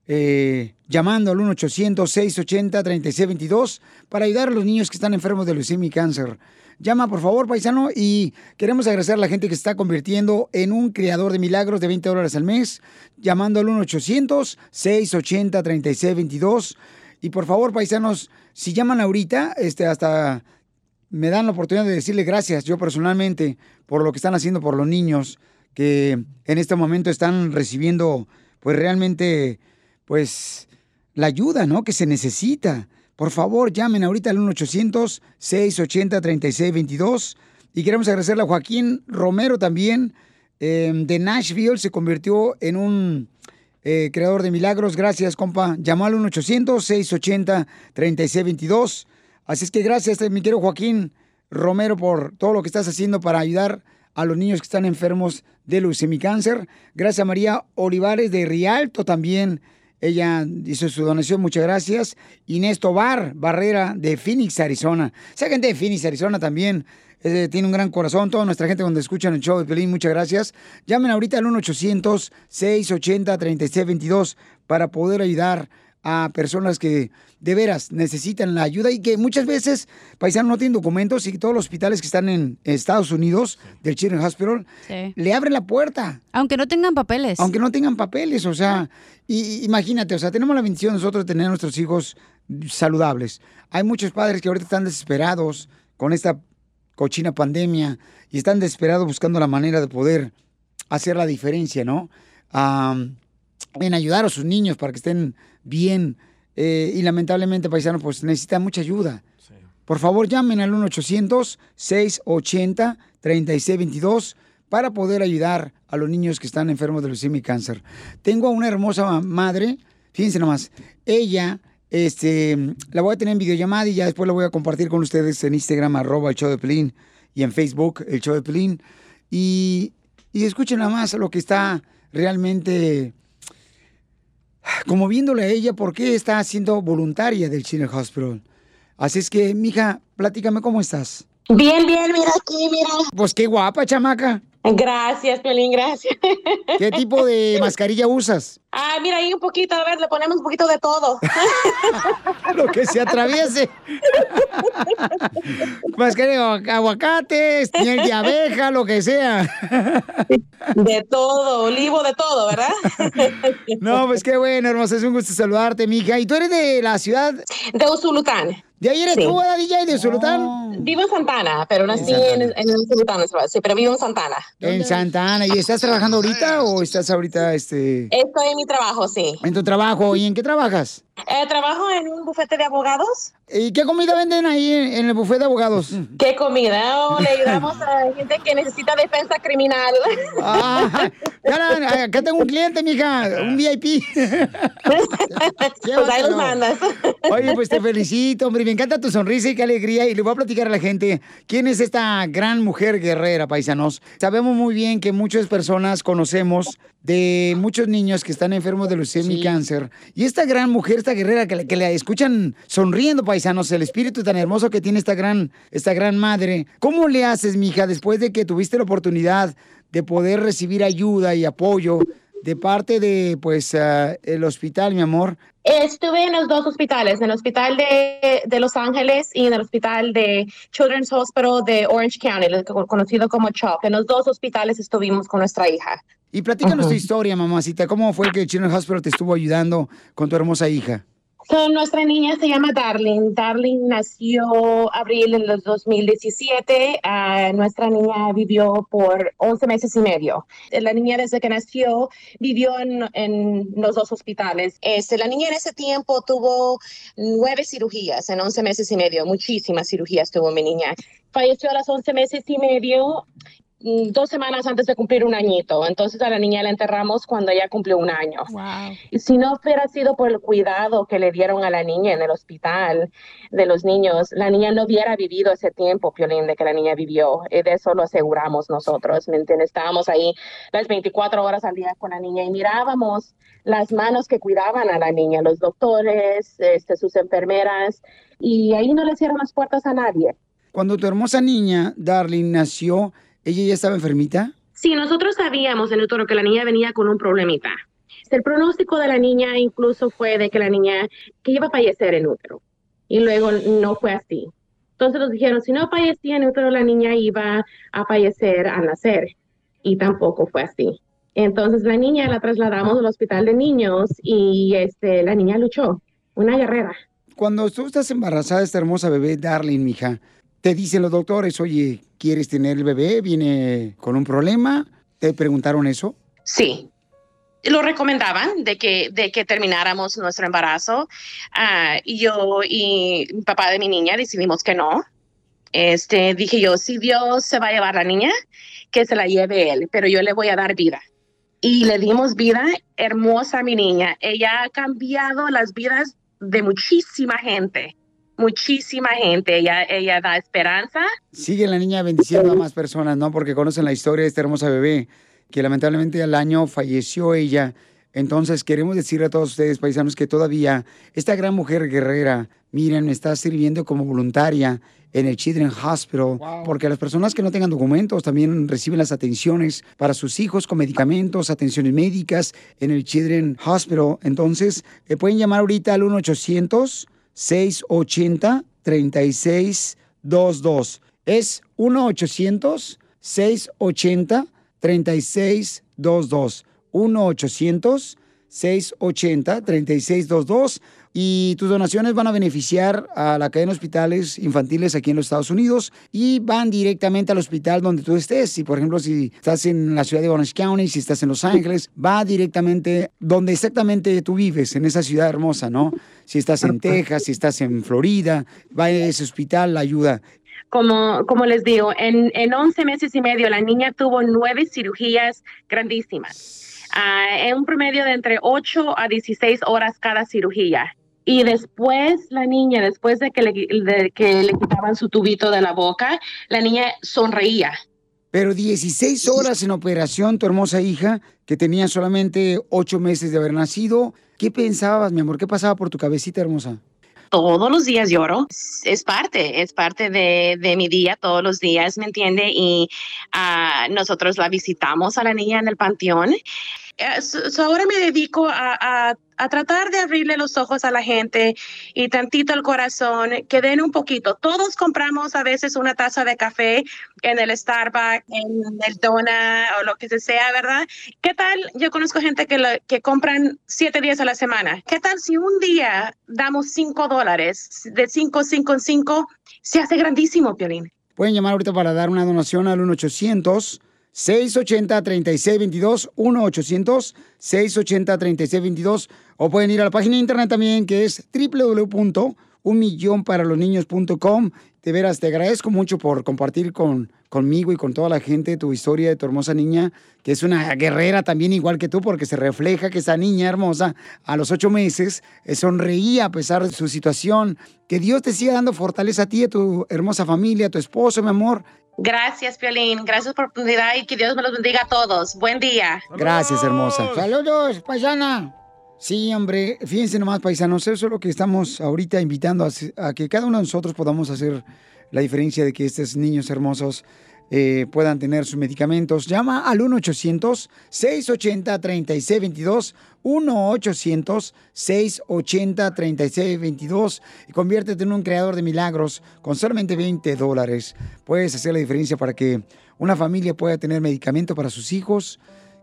eh, llamando al 1-800-680-3622 para ayudar a los niños que están enfermos de leucemia y cáncer. Llama, por favor, paisano, y queremos agradecer a la gente que se está convirtiendo en un creador de milagros de 20 dólares al mes, llamando al 1-800-680-3622. Y por favor, paisanos, si llaman ahorita, este, hasta me dan la oportunidad de decirle gracias, yo personalmente, por lo que están haciendo por los niños que en este momento están recibiendo, pues realmente pues la ayuda, ¿no? Que se necesita. Por favor, llamen ahorita al 1-800-680-3622. Y queremos agradecerle a Joaquín Romero también, eh, de Nashville. Se convirtió en un eh, creador de milagros. Gracias, compa. Llamó al 1-800-680-3622. Así es que gracias, mi querido Joaquín Romero, por todo lo que estás haciendo para ayudar a los niños que están enfermos de leucemia cáncer. Gracias a María Olivares de Rialto también. Ella hizo su donación, muchas gracias. Inés Tobar Barrera de Phoenix, Arizona. Esa gente de Phoenix, Arizona también eh, tiene un gran corazón. Toda nuestra gente cuando escuchan el show de Pelín, muchas gracias. Llamen ahorita al 1-800-680-3622 para poder ayudar a personas que de veras necesitan la ayuda y que muchas veces, paisanos, no tienen documentos y todos los hospitales que están en Estados Unidos, del Children's Hospital, Sí. le abren la puerta. Aunque no tengan papeles. Aunque no tengan papeles, o sea, y, y imagínate, o sea, tenemos la bendición nosotros de tener a nuestros hijos saludables. Hay muchos padres que ahorita están desesperados con esta cochina pandemia y están desesperados buscando la manera de poder hacer la diferencia, ¿no? En ayudar a sus niños para que estén bien. eh, y lamentablemente, paisanos, pues necesitan mucha ayuda. Por favor, llamen al 1-800-680-3622 para poder ayudar a los niños que están enfermos de leucemia y cáncer. Tengo a una hermosa ma- madre, fíjense nomás, ella, este, la voy a tener en videollamada y ya después la voy a compartir con ustedes en Instagram, arroba el show de Pelín, y en Facebook, el show de Pelín. Y, y escuchen nada más lo que está realmente como viéndole a ella por qué está siendo voluntaria del Children's Hospital. Así es que, mija, platícame cómo estás. Bien, bien, mira aquí, mira. Pues qué guapa, chamaca. Gracias, Pelín, gracias. ¿Qué tipo de mascarilla usas? Ah, mira ahí un poquito, a ver, le ponemos un poquito de todo. Lo que se atraviese. Mascarilla de aguacates, miel de abeja, lo que sea. De todo, olivo, de todo, ¿verdad? No, pues qué bueno, hermosa, es un gusto saludarte, mija. ¿Y tú eres de la ciudad? De Usulután. ¿De ahí eres Sí. tú, ¿verdad, DJ, de Zulután? Vivo en Santana, pero nací en, en, en Sultán, sí, pero vivo en Santana. En Santa Ana. ¿Y estás trabajando ahorita o estás ahorita este, Estoy en mi trabajo, sí. en tu trabajo? ¿Y en qué trabajas? Eh, trabajo en un bufete de abogados. ¿Y qué comida venden ahí en, en el buffet de abogados? ¿Qué comida? Oh, le ayudamos a gente que necesita defensa criminal. Ah, ya la- acá tengo un cliente, mija, un VIP. Pues ahí los mandas. Oye, pues te felicito, hombre. Me encanta tu sonrisa y qué alegría. Y le voy a platicar a la gente quién es esta gran mujer guerrera, paisanos. Sabemos muy bien que muchas personas conocemos de muchos niños que están enfermos de leucemia y cáncer. Y esta gran mujer, guerrera que, la escuchan sonriendo, paisanos, el espíritu tan hermoso que tiene esta gran, esta gran madre. ¿Cómo le haces, mija, después de que tuviste la oportunidad de poder recibir ayuda y apoyo de parte de, pues, ah, el hospital, mi amor? Estuve en los dos hospitales, en el hospital de, de Los Ángeles y en el hospital de Children's Hospital de Orange County, conocido como CHOP. En los dos hospitales estuvimos con nuestra hija. Y platícanos tu historia, mamacita. ¿Cómo fue que Children's Hospital te estuvo ayudando con tu hermosa hija? So, nuestra niña se llama Darling. Darling nació abril en los 2017. Ah, nuestra niña vivió por 11 meses y medio. La niña desde que nació vivió en, en los dos hospitales. Este, la niña en ese tiempo tuvo nueve cirugías en 11 meses y medio. Muchísimas cirugías tuvo mi niña. Falleció a los 11 meses y medio dos semanas antes de cumplir un añito. Entonces a la niña la enterramos cuando ella cumplió un año. Y si no hubiera sido por el cuidado que le dieron a la niña en el hospital de los niños, la niña no hubiera vivido ese tiempo, Piolín, de que la niña vivió. Y de eso lo aseguramos nosotros, ¿me entiendes? Estábamos ahí las 24 horas al día con la niña y mirábamos las manos que cuidaban a la niña, los doctores, este, sus enfermeras, y ahí no le cierran las puertas a nadie. Cuando tu hermosa niña, Darling, nació, ¿ella ya estaba enfermita? Sí, nosotros sabíamos en el toro que la niña venía con un problemita. El pronóstico de la niña incluso fue de que la niña que iba a fallecer en útero. Y luego no fue así. Entonces nos dijeron, si no fallecía en útero, la niña iba a fallecer al nacer. Y tampoco fue así. Entonces la niña la trasladamos al hospital de niños y este, la niña luchó. Una guerrera. Cuando tú estás embarazada de esta hermosa bebé, Darling, mija, te dicen los doctores, oye, ¿quieres tener el bebé? ¿Viene con un problema? ¿Te preguntaron eso? Sí. Lo recomendaban de que, de que termináramos nuestro embarazo. Y yo y mi papá de mi niña decidimos que no. Este, dije yo, si Dios se va a llevar la niña, que se la lleve él, pero yo le voy a dar vida. Y le dimos vida hermosa a mi niña. Ella ha cambiado las vidas de muchísima gente, muchísima gente. Ella, ella da esperanza. Sigue la niña bendiciendo a más personas, ¿no? Porque conocen la historia de esta hermosa bebé, que lamentablemente al año falleció ella. Entonces queremos decirle a todos ustedes, paisanos, que todavía esta gran mujer guerrera, miren, está sirviendo como voluntaria en el Children's Hospital, porque las personas que no tengan documentos también reciben las atenciones para sus hijos con medicamentos, atenciones médicas en el Children's Hospital. Entonces, eh, pueden llamar ahorita al 1-800-680-3622. Es 1-800-680-3622. 1-800-680-3622. Y tus donaciones van a beneficiar a la cadena de hospitales infantiles aquí en los Estados Unidos y van directamente al hospital donde tú estés. Si, por ejemplo, si estás en la ciudad de Orange County, si estás en Los Ángeles, va directamente donde exactamente tú vives, en esa ciudad hermosa, ¿no? Si estás en Texas, si estás en Florida, va a ese hospital, la ayuda. Como, como les digo, en, en 11 meses y medio la niña tuvo nueve cirugías grandísimas. Ah, en un promedio de entre 8 a 16 horas cada cirugía. Y después la niña, después de que le, de que le quitaban su tubito de la boca, la niña sonreía. Pero 16 horas en operación, tu hermosa hija, que tenía solamente 8 meses de haber nacido. ¿Qué pensabas, mi amor? ¿Qué pasaba por tu cabecita hermosa? todos los días lloro. Es parte, es parte de, de mi día todos los días, ¿me entiende? Y ah, nosotros la visitamos a la niña en el panteón. Eh, so- so ahora me dedico a, a- a tratar de abrirle los ojos a la gente y tantito el corazón, que den un poquito. Todos compramos a veces una taza de café en el Starbucks, en el Dona o lo que sea, ¿verdad? ¿Qué tal? Yo conozco gente que, lo- que compran siete días a la semana. ¿Qué tal si un día damos cinco dólares? De cinco, cinco cinco, se hace grandísimo, Piolín. Pueden llamar ahorita para dar una donación al 1-800-680-3622, 1-800-680-3622, o pueden ir a la página de internet también que es www.unmillonparalosniños.com. De veras, te agradezco mucho por compartir con, conmigo y con toda la gente tu historia de tu hermosa niña, que es una guerrera también igual que tú, porque se refleja que esa niña hermosa a los ocho meses eh, sonreía a pesar de su situación. Que Dios te siga dando fortaleza a ti, a tu hermosa familia, a tu esposo, mi amor. Gracias, Piolín. Gracias por la oportunidad y que Dios me los bendiga a todos. Buen día. Gracias, hermosa. Saludos, paisana. Sí, hombre, fíjense nomás, paisanos, eso es lo que estamos ahorita invitando a, a que cada uno de nosotros podamos hacer la diferencia de que estos niños hermosos eh, puedan tener sus medicamentos. Llama al 1-800-680-3622, 1-800-680-3622 y conviértete en un creador de milagros con solamente 20 dólares. Puedes hacer la diferencia para que una familia pueda tener medicamento para sus hijos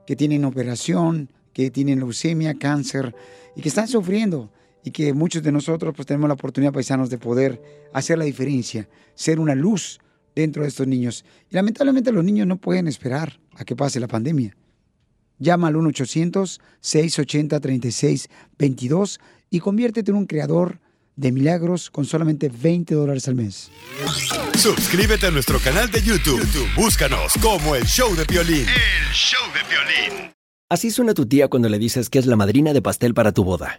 que tienen operación, que tienen leucemia, cáncer y que están sufriendo y que muchos de nosotros pues tenemos la oportunidad, paisanos, de poder hacer la diferencia, ser una luz dentro de estos niños. Y lamentablemente los niños no pueden esperar a que pase la pandemia. Llama al 1-800-680-3622 y conviértete en un creador de milagros con solamente 20 dólares al mes. Suscríbete a nuestro canal de YouTube. YouTube, Búscanos como el show de violín. El show de violín. Así suena tu tía cuando le dices que es la madrina de pastel para tu boda.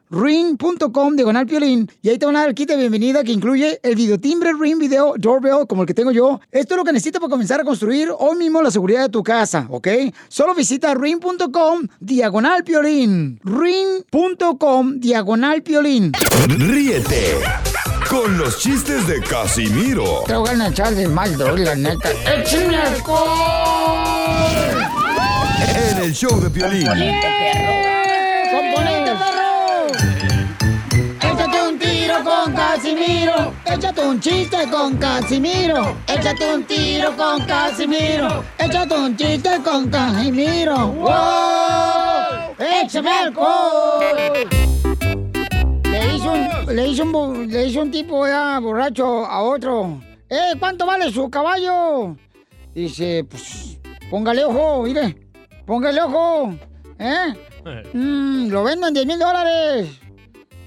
ring.com diagonal piolín y ahí te van a dar el kit de bienvenida que incluye el videotimbre Ring Video Doorbell como el que tengo yo. Esto es lo que necesitas para comenzar a construir hoy mismo la seguridad de tu casa, ¿ok? Solo visita ring.com diagonal piolín ring.com diagonal piolín Ríete con los chistes de Casimiro Te voy a echar de mal, la neta. ¡Échame en el show de violín. ¡Componente perro! Tiro con Casimiro. Échate un chiste con Casimiro. Échate un tiro con Casimiro. Échate un chiste con Casimiro. ¡Wow! ¡Échame alcohol! Le hizo un, le hizo un, le hizo un tipo ya borracho a otro. ¡Eh, cuánto vale su caballo! Dice, pues, póngale ojo, mire. Póngale ojo. ¿Eh? Mm, lo vendo en 10 mil dólares.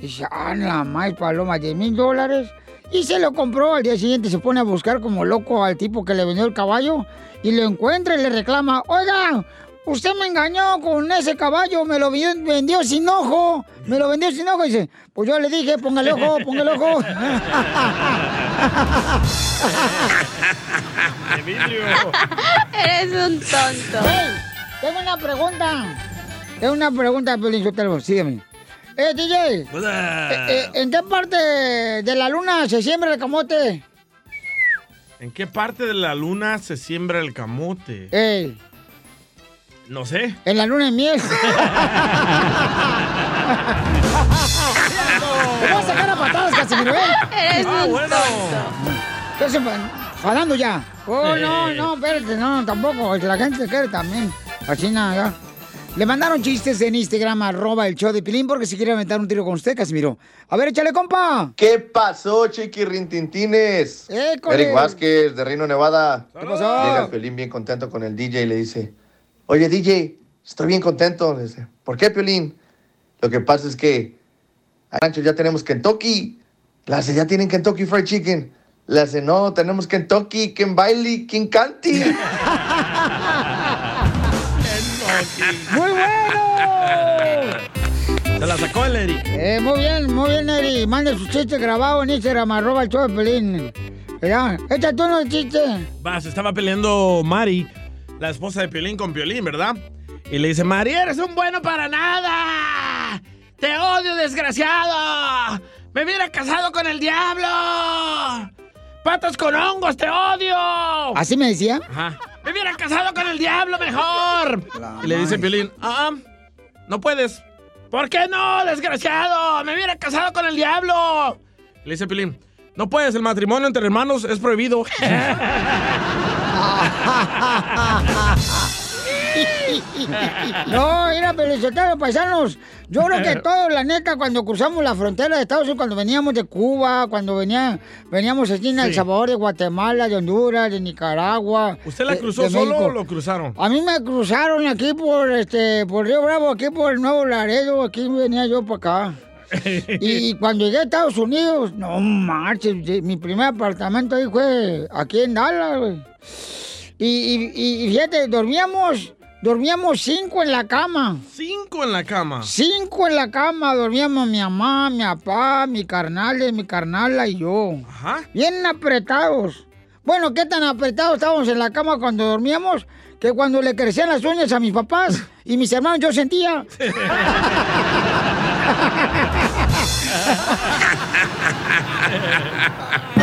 Dice, ah, la más paloma, 10 mil dólares. Y se lo compró. Al día siguiente se pone a buscar como loco al tipo que le vendió el caballo. Y lo encuentra y le reclama, oiga, usted me engañó con ese caballo, me lo vendió, vendió sin ojo, me lo vendió sin ojo. Y dice, pues yo le dije, póngale ojo, póngale ojo. Eres un tonto. Ey, tengo una pregunta. Tengo una pregunta, Pelín sígueme. Eh, DJ, eh, eh, ¿en qué parte de la luna se siembra el camote? ¿En qué parte de la luna se siembra el camote? Ey, No sé. en la luna de miel. Te voy a sacar a patadas, Casimiro, ¿eh? Eres Ah, un bueno. tonto. Entonces, falando ya. Oh, no, no, espérate, no, tampoco. La gente quiere también. Así nada. Le mandaron chistes en Instagram, arroba el show de Pilín, porque si quiere aventar un tiro con usted, Casimiro. A ver, échale, compa. ¿Qué pasó, chiquirrintintines? École. Eric Vázquez, de Reno, Nevada. ¿Qué pasó? Llega Piolín bien contento con el DJ y le dice, oye, DJ, estoy bien contento. Le dice, ¿por qué, Piolín? Lo que pasa es que a Rancho ya tenemos Kentucky. Hace, ya tienen Kentucky Fried Chicken. Hace, no, tenemos Kentucky, Ken Bailey, King Canty. ¡Muy bueno! Se la sacó el Eric. Eh, muy bien, muy bien, Eri. Mande su chiste grabado en Instagram, arroba el show de Pelín. Échate uno de chiste. Va, se estaba peleando Mari, la esposa de Piolín con Piolín, ¿verdad? Y le dice, Mari, eres un bueno para nada. Te odio, desgraciado. Me hubiera casado con el diablo. Patas con hongos, te odio. ¿Así me decía? Ajá. Me hubiera casado con el diablo mejor. y le dice Piolín, ah, no puedes. ¿Por qué no, desgraciado? Me hubiera casado con el diablo. Le dice Piolín, no puedes, el matrimonio entre hermanos es prohibido. No, mira, Pelizotero, paisanos. Yo creo que todos, la neta, cuando cruzamos la frontera de Estados Unidos, cuando veníamos de Cuba, cuando venía, veníamos aquí en El Sí. Salvador, de Guatemala, de Honduras, de Nicaragua. ¿Usted la cruzó de solo o lo cruzaron? A mí me cruzaron aquí por este por Río Bravo, aquí por el Nuevo Laredo, aquí venía yo para acá. Y cuando llegué a Estados Unidos, no marches, mi primer apartamento ahí fue aquí en Dallas, güey. Y- y- y fíjate, dormíamos, dormíamos cinco en la cama. Cinco en la cama. Cinco en la cama, dormíamos mi mamá, mi papá, mi carnal, mi carnala y yo. Ajá. Bien apretados. Bueno, qué tan apretados estábamos en la cama cuando dormíamos que cuando le crecían las uñas a mis papás y mis hermanos yo sentía.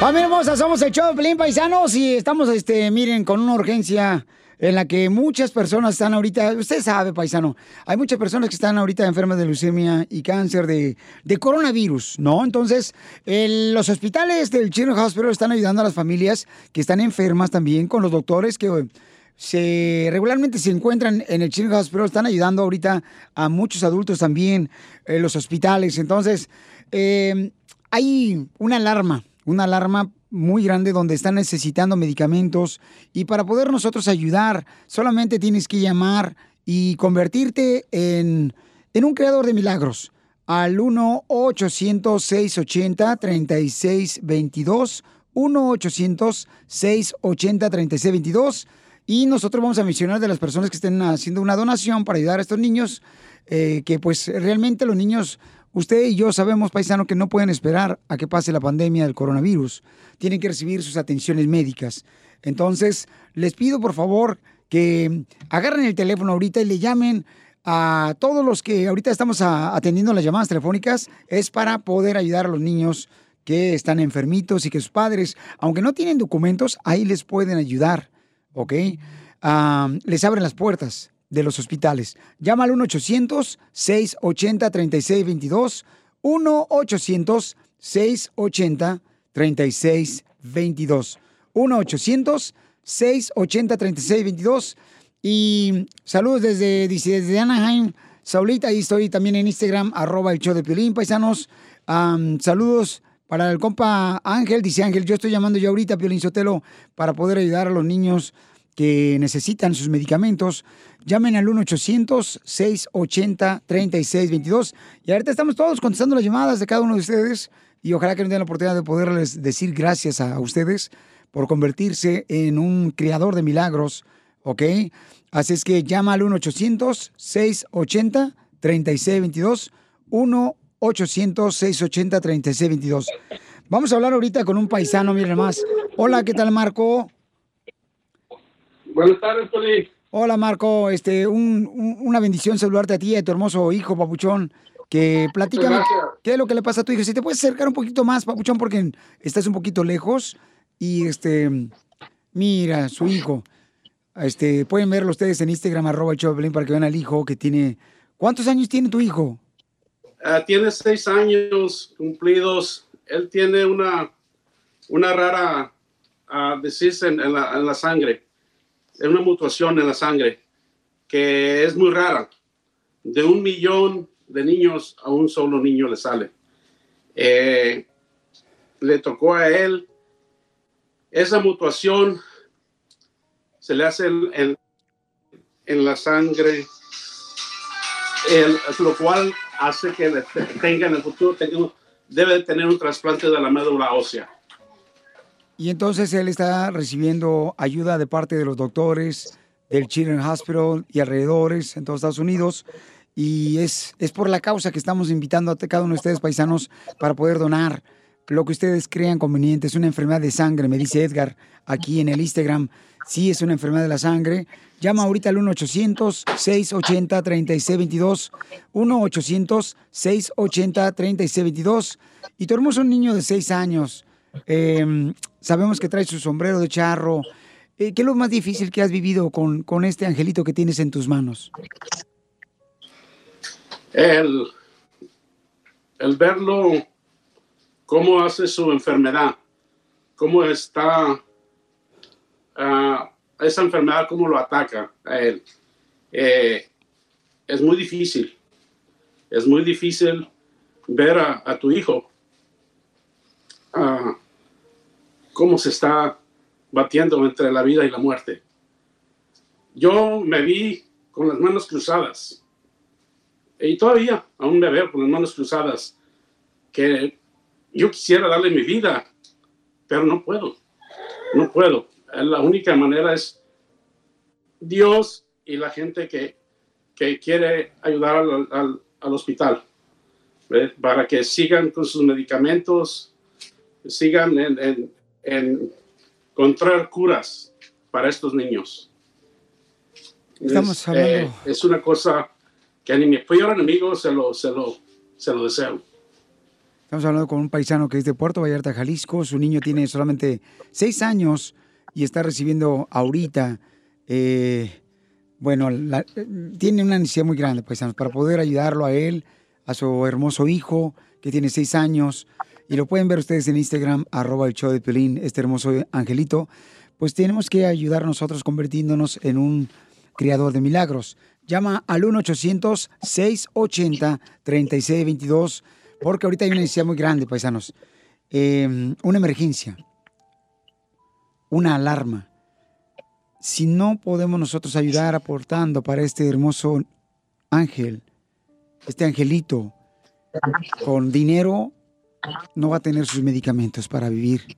Familia hermosa, somos el show Pelín Paisanos y estamos, este, miren, con una urgencia en la que muchas personas están ahorita, usted sabe, paisano, hay muchas personas que están ahorita enfermas de leucemia y cáncer de, de coronavirus, ¿no? Entonces, los hospitales del Children's Hospital están ayudando a las familias que están enfermas también con los doctores que se regularmente se encuentran en el Children's Hospital, están ayudando ahorita a muchos adultos también en los hospitales. Entonces, eh, hay una alarma, una alarma muy grande donde están necesitando medicamentos y para poder nosotros ayudar, solamente tienes que llamar y convertirte en, en un creador de milagros al 1-800-680-3622, 1-800-680-3622 y nosotros vamos a mencionar de las personas que estén haciendo una donación para ayudar a estos niños, eh, que pues realmente los niños, usted y yo sabemos, paisano, que no pueden esperar a que pase la pandemia del coronavirus. Tienen que recibir sus atenciones médicas. Entonces, les pido por favor que agarren el teléfono ahorita y le llamen a todos los que ahorita estamos atendiendo las llamadas telefónicas. Es para poder ayudar a los niños que están enfermitos y que sus padres, aunque no tienen documentos, ahí les pueden ayudar. ¿ok? Ah, les abren las puertas de los hospitales. Llama al 1-800-680-3622. 1-800-680-3622. 1-800-680-3622. Y saludos desde, desde Anaheim. Saulita, ahí estoy también en Instagram, arroba el show de Piolín, paisanos. Am, saludos Para el compa Ángel, dice Ángel, yo estoy llamando ya ahorita, Piolín Sotelo, para poder ayudar a los niños que necesitan sus medicamentos. Llamen al 1-800-680-3622. Y ahorita estamos todos contestando las llamadas de cada uno de ustedes. Y ojalá que nos den la oportunidad de poderles decir gracias a ustedes por convertirse en un creador de milagros, ¿ok? Así es que llama al 1-800-680-3622. 1-800-680-3622. Vamos a hablar ahorita con un paisano, miren más. Hola, ¿qué tal, Marco? Buenas tardes, Poli. Hola, Marco. Este, un- un- una bendición saludarte a ti y a tu hermoso hijo, Papuchón. Que platícame Gracias. qué es lo que le pasa a tu hijo. Si te puedes acercar un poquito más, Papuchón, porque estás un poquito lejos. Y este, mira, su hijo. Este, pueden verlo ustedes en Instagram, arroba Piolín, para que vean al hijo que tiene. ¿Cuántos años tiene tu hijo? Ah, tiene seis años cumplidos. Él tiene una, una rara disease en, en la, en la sangre. Es una mutación en la sangre que es muy rara. De un millón de niños a un solo niño le sale. Eh, le tocó a él. Esa mutación se le hace en, en- la sangre el- lo cual hace que tenga en el futuro tenga debe de tener un trasplante de la médula ósea. Y entonces él está recibiendo ayuda de parte de los doctores del Children's Hospital y alrededores en todos Estados Unidos. Y es, es por la causa que estamos invitando a cada uno de ustedes, paisanos, para poder donar lo que ustedes crean conveniente. Es una enfermedad de sangre, me dice Edgar aquí en el Instagram. Sí, es una enfermedad de la sangre. Llama ahorita al 1-800-680-3622. 1-800-680-3622. Y tu hermoso niño de 6 años. Eh, sabemos que trae su sombrero de charro. Eh, ¿Qué es lo más difícil que has vivido con, con este angelito que tienes en tus manos? El, el verlo, cómo hace su enfermedad, cómo está, ah, esa enfermedad, cómo lo ataca a él. Eh, es muy difícil. Es muy difícil ver a, a tu hijo ah, cómo se está batiendo entre la vida y la muerte. Yo me vi con las manos cruzadas y todavía aún me veo con las manos cruzadas que yo quisiera darle mi vida, pero no puedo, no puedo. La única manera es Dios y la gente que, que quiere ayudar al, al- al hospital para que sigan con sus medicamentos, sigan en- en encontrar curas para estos niños. Estamos es, hablando- eh, es una cosa que ni mi peor enemigo se lo, se lo, se lo deseo. Estamos hablando con un paisano que es de Puerto Vallarta, Jalisco. Su niño tiene solamente seis años y está recibiendo ahorita, eh, bueno, la- tiene una necesidad muy grande, paisanos, para poder ayudarlo a él, a su hermoso hijo que tiene seis años. Y lo pueden ver ustedes en Instagram, arroba el show de Pelín, este hermoso angelito. Pues tenemos que ayudar nosotros convirtiéndonos en un criador de milagros. Llama al 1-800-680-3622 porque ahorita hay una necesidad muy grande, paisanos. Eh, una emergencia, una alarma. Si no podemos nosotros ayudar aportando para este hermoso ángel, este angelito, con dinero, no va a tener sus medicamentos para vivir.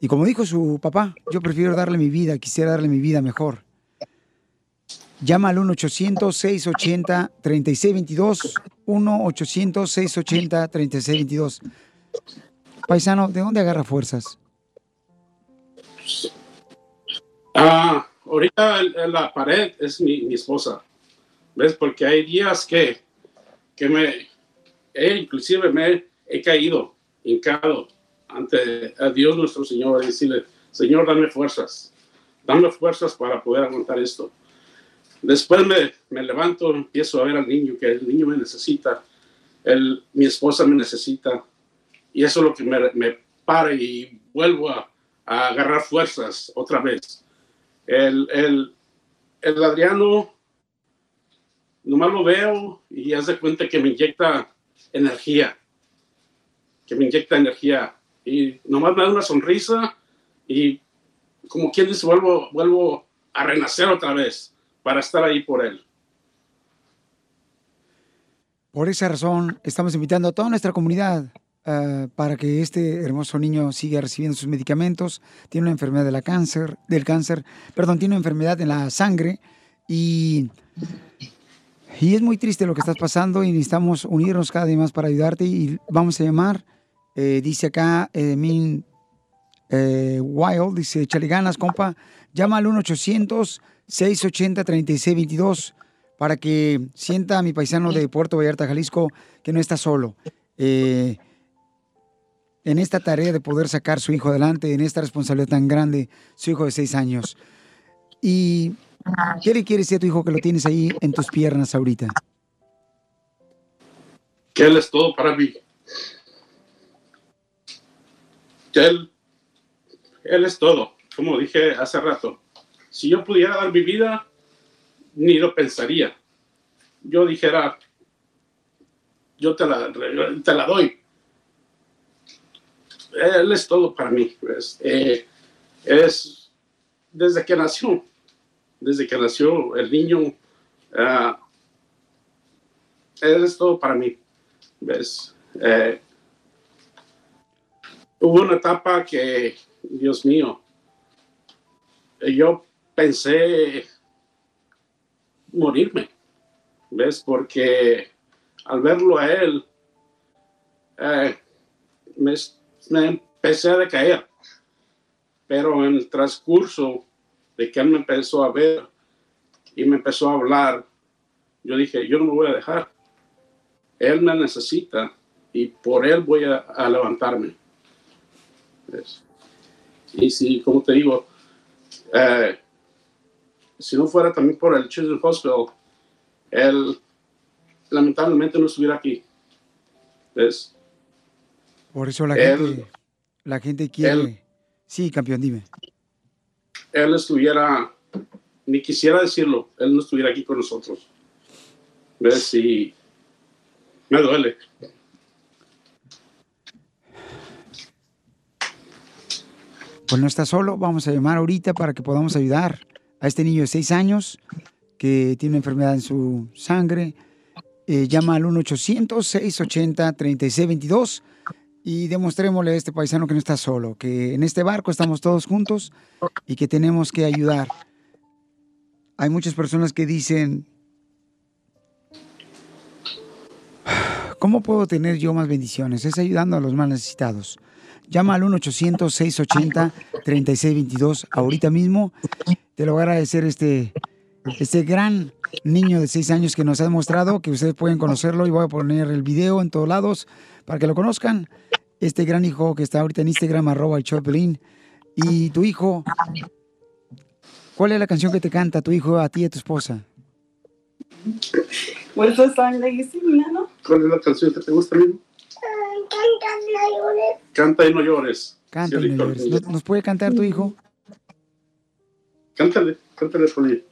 Y como dijo su papá, yo prefiero darle mi vida, quisiera darle mi vida mejor. Llama al 1-800-680-3622. 1-800-680-3622. Paisano, ¿de dónde agarra fuerzas? Ah, ahorita la pared es mi, mi esposa. ¿Ves? Porque hay días que, que me, eh, inclusive me he caído, hincado ante a Dios nuestro Señor y decirle, Señor, dame fuerzas, dame fuerzas para poder aguantar esto. Después me, me levanto, empiezo a ver al niño, que el niño me necesita, el, mi esposa me necesita, y eso es lo que me, me para y vuelvo a, a agarrar fuerzas otra vez. El, el, el Adriano, nomás lo veo y haz de cuenta que me inyecta energía. Que me inyecta energía y nomás me da una sonrisa y como quien dice, vuelvo, vuelvo a renacer otra vez para estar ahí por él. Por esa razón, estamos invitando a toda nuestra comunidad eh, para que este hermoso niño siga recibiendo sus medicamentos. Tiene una enfermedad de la cáncer, del cáncer, perdón, tiene una enfermedad en la sangre y, y es muy triste lo que estás pasando y necesitamos unirnos cada día más para ayudarte y vamos a llamar, eh, dice acá, eh, Min Wild, dice, échale ganas, compa, llama al 1-800-680-3622 para que sienta a mi paisano de Puerto Vallarta, Jalisco, que no está solo. Eh, en esta tarea de poder sacar su hijo adelante, en esta responsabilidad tan grande, su hijo de seis años. ¿Y qué le quieres decir a tu hijo que lo tienes ahí en tus piernas ahorita? que Él es todo para mí. Él, Él es todo, como dije hace rato. Si yo pudiera dar mi vida, ni lo pensaría. Yo dijera, yo te la, te la doy. Él es todo para mí. pues. Eh, es desde que nació, desde que nació el niño, ah, él es todo para mí. ¿ves? Eh, hubo una etapa que, Dios mío, yo pensé morirme, ¿ves? Porque al verlo a él, eh, me, empecé a decaer. Pero en el transcurso de que él me empezó a ver y me empezó a hablar, yo dije, yo no me voy a dejar. Él me necesita y por él voy a levantarme. ¿Ves? Y sí, como te digo, eh, si no fuera también por el Children's Hospital, él lamentablemente no estuviera aquí. ¿Ves? Por eso la Él- gente, la gente quiere... él- sí, campeón, dime. Él estuviera, ni quisiera decirlo, él no estuviera aquí con nosotros. ¿Ves? Y me duele. Pues no está solo, vamos a llamar ahorita para que podamos ayudar a este niño de seis años que tiene una enfermedad en su sangre. Eh, llama al 1-800-680-3622 y demostrémosle a este paisano que no está solo, que en este barco estamos todos juntos y que tenemos que ayudar. Hay muchas personas que dicen, ¿cómo puedo tener yo más bendiciones? Es ayudando a los más necesitados. Llama al 1-800-680-3622 ahorita mismo. Te lo voy a agradecer este, este gran niño de 6 años que nos ha demostrado que ustedes pueden conocerlo y voy a poner el video en todos lados para que lo conozcan. Este gran hijo que está ahorita en Instagram, arroba el Piolín. Y tu hijo, ¿cuál es la canción que te canta tu hijo a ti y a tu esposa? Nano? ¿Cuál es la canción que te gusta, amigo? Canta y no llores. Canta, Sí, y no llores. ¿Nos- ¿Nos puede cantar tu hijo? Cántale, cántale, Poli.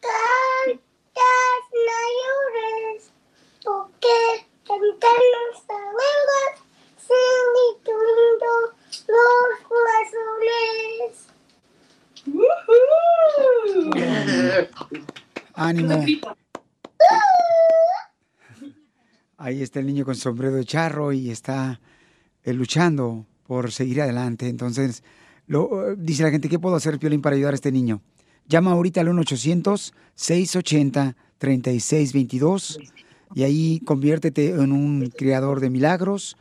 Cantas, no llores, porque cantan los abuelos, singitando los azules. Ánimo. Ahí está el niño con sombrero de charro y está eh, luchando por seguir adelante. Entonces, lo, eh, dice la gente, ¿qué puedo hacer, Piolín, para ayudar a este niño? Llama ahorita al 1-800-680-3622 y ahí conviértete en un creador de milagros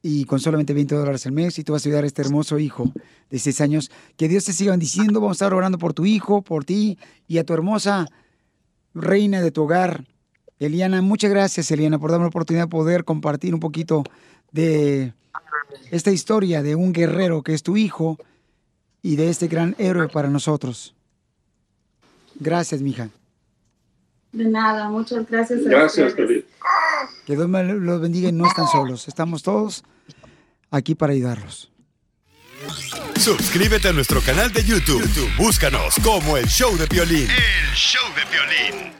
y con solamente 20 dólares al mes y tú vas a ayudar a este hermoso hijo de 6 años. Que Dios te siga bendiciendo. Vamos a estar orando por tu hijo, por ti y a tu hermosa reina de tu hogar. Eliana, muchas gracias, Eliana, por darme la oportunidad de poder compartir un poquito de esta historia de un guerrero que es tu hijo y de este gran héroe para nosotros. Gracias, mija. De nada, muchas gracias. a Gracias. Poli. Que Dios me los bendiga y no están solos. Estamos todos aquí para ayudarlos. Suscríbete a nuestro canal de YouTube. YouTube, Búscanos como el show de violín. El show de violín.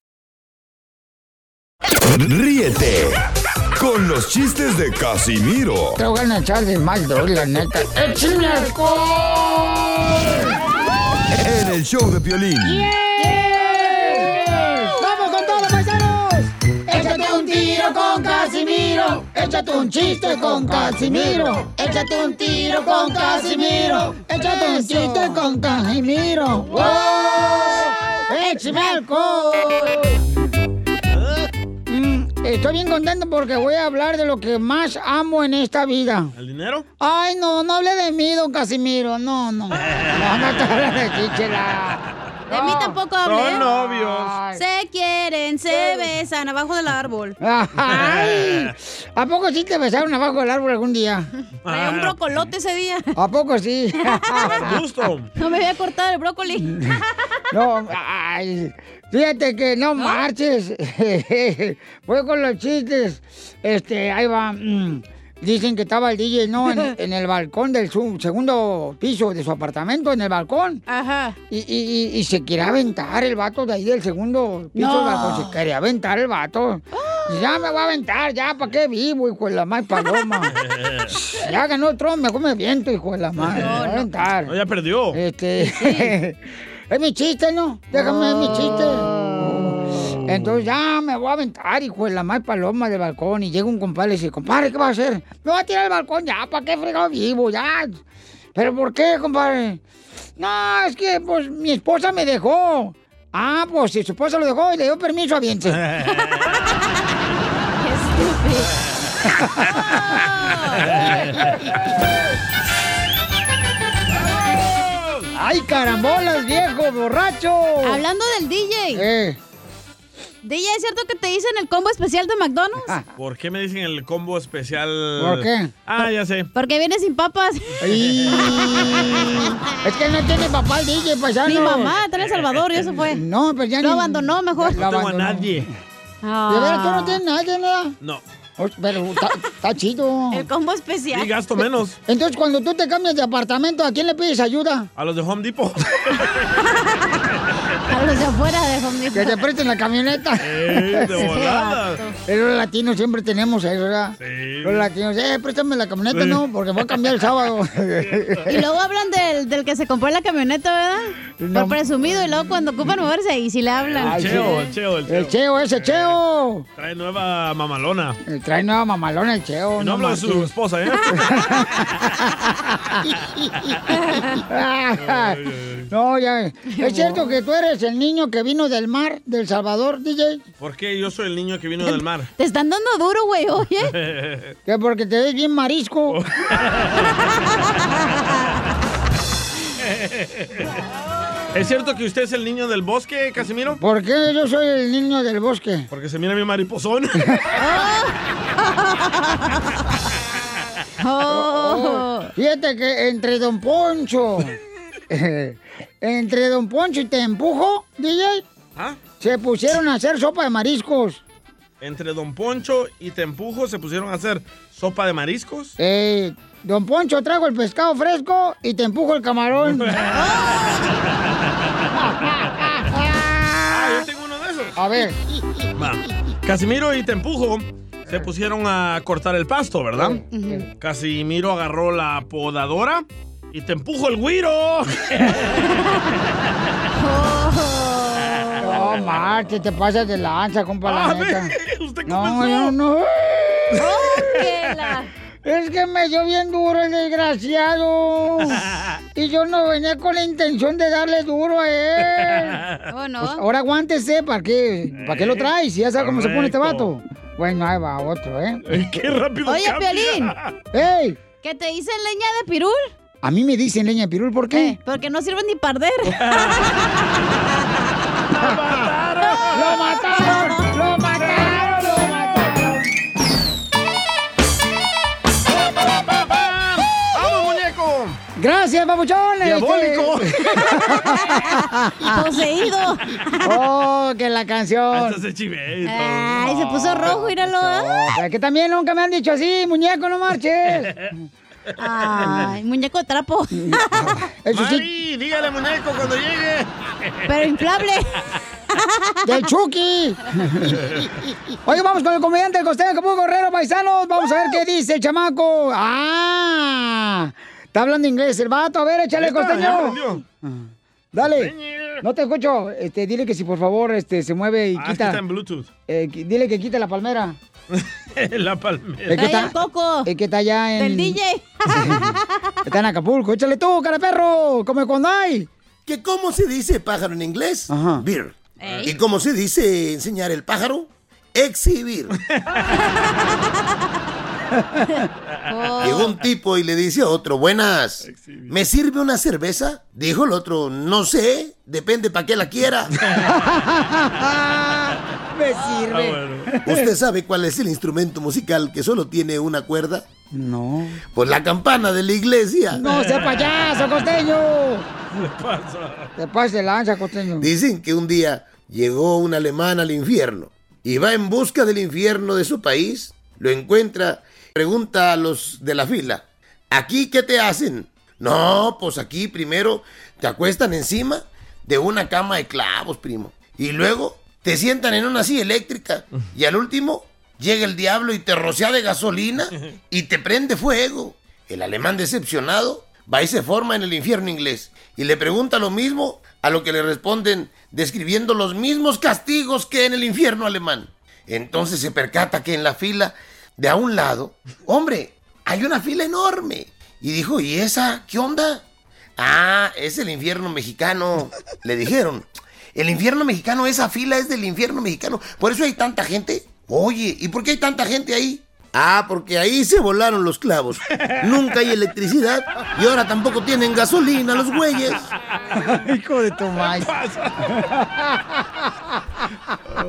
Ríete con los chistes de Casimiro Te voy a echar de mal, doy, la neta. ¡Échame en el show de Piolín. ¡Vamos con todo, paisanos! Échate un tiro con Casimiro. Échate un chiste con Casimiro. Échate un tiro con Casimiro. Échate un chiste con Casimiro. ¡Wow! ¡Échame alcohol! Estoy bien contento porque voy a hablar de lo que más amo en esta vida. ¿El dinero? Ay, no, no hable de mí, don Casimiro. No, no. No, no te de. De mí tampoco hablé. Son novios. Se quieren, se besan abajo del árbol. Ay, ¿A poco sí te besaron abajo del árbol algún día? Traía un brocolote ese día. ¿A poco sí? Gusto. No me había cortado el brócoli. No, ay, fíjate que no, marches. Voy con los chistes. Este, ahí va. Dicen que estaba el DJ, ¿no? En, en el balcón del su- segundo piso de su apartamento, en el balcón. Ajá. Y, y- y- y se quería aventar el vato de ahí del segundo piso No. del balcón. Se quería aventar el vato. Y Ya me voy a aventar, ya, ¿para qué vivo, hijo de la madre paloma? ya ganó Trump, mejor me viento, hijo de la madre. me voy a aventar. No, ya perdió. Este. es mi chiste, ¿no? Déjame, es mi chiste. Entonces ya me voy a aventar, hijo de la madre paloma del balcón. Y llega un compadre y dice, compadre, ¿qué va a hacer? Me voy a tirar al balcón ya, ¿para qué fregado vivo? Ya. ¿Pero por qué, compadre? No, es que pues mi esposa me dejó. Ah, pues si su esposa lo dejó y le dio permiso, aviente. ¡Ay, carambolas, viejo, borracho! Hablando del DJ. Eh. DJ, ¿es cierto que te dicen el combo especial de McDonald's? ¿Por qué me dicen el combo especial? ¿Por qué? Ah, ya sé. Porque viene sin papas. Es que no tiene papá el DJ, paisano. Mi mamá está en El Salvador, ya se fue. No, pues ya Lo ni- abandonó mejor. No tengo a nadie. De veras, tú no tienes nadie, nada. No. Pero está, está chido. El combo especial. Y gasto menos. Entonces, cuando tú te cambias de apartamento, ¿a quién le pides ayuda? A los de Home Depot. A los de afuera de Home Depot. Que te presten la camioneta. Eh, de volada. Pero los latinos siempre tenemos eso, ¿verdad? Los latinos, eh, préstame la camioneta, Sí. no, porque voy a cambiar el sábado. Y luego hablan del, del que se compró la camioneta, ¿verdad? No. Por presumido. Y luego cuando ocupan moverse, y si le hablan. El cheo, el cheo, el cheo. El cheo, ese cheo. Trae nueva mamalona. Eh, Trae nueva mamalona el cheo. Y no hablo de su esposa, ¿eh? no, ya. Es cierto que tú eres el niño que vino del mar, del Salvador, DJ. ¿Por qué yo soy el niño que vino del mar? Te están dando duro, güey, oye. Que porque te ves bien marisco. ¿Es cierto que usted es el niño del bosque, Casimiro? ¿Por qué yo soy el niño del bosque? Porque se mira mi mariposón. Oh, Fíjate que entre Don Poncho, entre Don Poncho y te empujo, DJ, ¿Ah? se pusieron a hacer sopa de mariscos. Entre Don Poncho y Te Empujo se pusieron a hacer sopa de mariscos. Eh, Don Poncho trago el pescado fresco y te empujo el camarón. Ah, yo tengo uno de esos. A ver. Va. Casimiro y Te Empujo se pusieron a cortar el pasto, ¿verdad? Casimiro agarró la podadora y Te Empujo el güiro. No, Marte, te pasas de lanza, compa, la Ah, neta. ¿Usted No, comenzó? yo no. Es que me dio bien duro el desgraciado. Y yo no venía con la intención de darle duro a él. Oh, no. Pues ahora aguántese, ¿para qué? ¿Para qué lo traes? Si ya sabe cómo se pone este vato. Bueno, ahí va otro, ¿eh? Qué rápido Oye, cambia. Piolín. ¡Ey! ¿Que te dicen leña de pirul? A mí me dicen leña de pirul, ¿por qué? Porque no sirven ni para arder. ¡Lo mataron! ¡Lo Gracias, papuchón. Diabólico. Este- poseído. Oh, que la canción. Hasta se chivé. Ay, se puso rojo, míralo. Oh, que también nunca me han dicho así, muñeco, no marches. Ay, muñeco de trapo. Eso sí, Mari, dígale, muñeco, cuando llegue. Pero inflable. del Chucky. Oye, vamos con el comediante del costeño, como Correro, paisanos. Vamos a ver qué dice el chamaco. ¡Ah! Está hablando inglés el vato. A ver, échale, costeño. aprendió. Dale. No te escucho. Este, dile que si por favor este, se mueve y Ah, es que quita. está en Bluetooth. eh, dile que quite la palmera. La El palmera. que, está, el que está allá en. Del DJ. Está en Acapulco. Échale tú, cara perro. Come cuando hay. ¿Que ¿Cómo se dice pájaro en inglés? Ajá. Beer. Ey. ¿Y cómo se dice enseñar el pájaro? Exhibir. Oh. Llegó un tipo y le dice a otro, buenas, ¿me sirve una cerveza? Dijo el otro, no sé, depende para qué la quiera. Me Ah, sirve. ¿Usted sabe cuál es el instrumento musical que solo tiene una cuerda? No. Pues la campana de la iglesia. No, sea payaso, costeño. ¿Qué pasa? Te de lanza, costeño. Dicen que un día llegó un alemán al infierno y va en busca del infierno de su país, lo encuentra, pregunta a los de la fila, ¿aquí qué te hacen? No, pues aquí primero te acuestan encima de una cama de clavos, primo, y luego te sientan en una silla eléctrica y al último llega el diablo y te rocea de gasolina y te prende fuego. El alemán decepcionado va y se forma en el infierno inglés y le pregunta lo mismo a lo que le responden describiendo los mismos castigos que en el infierno alemán. Entonces se percata que en la fila de a un lado, hombre, hay una fila enorme. Y dijo, ¿y esa qué onda? Ah, es el infierno mexicano, le dijeron. El infierno mexicano, esa fila es del infierno mexicano. Por eso hay tanta gente. Oye, ¿y por qué hay tanta gente ahí? Ah, porque ahí se volaron los clavos. Nunca hay electricidad y ahora tampoco tienen gasolina los güeyes. Hijo de maíz.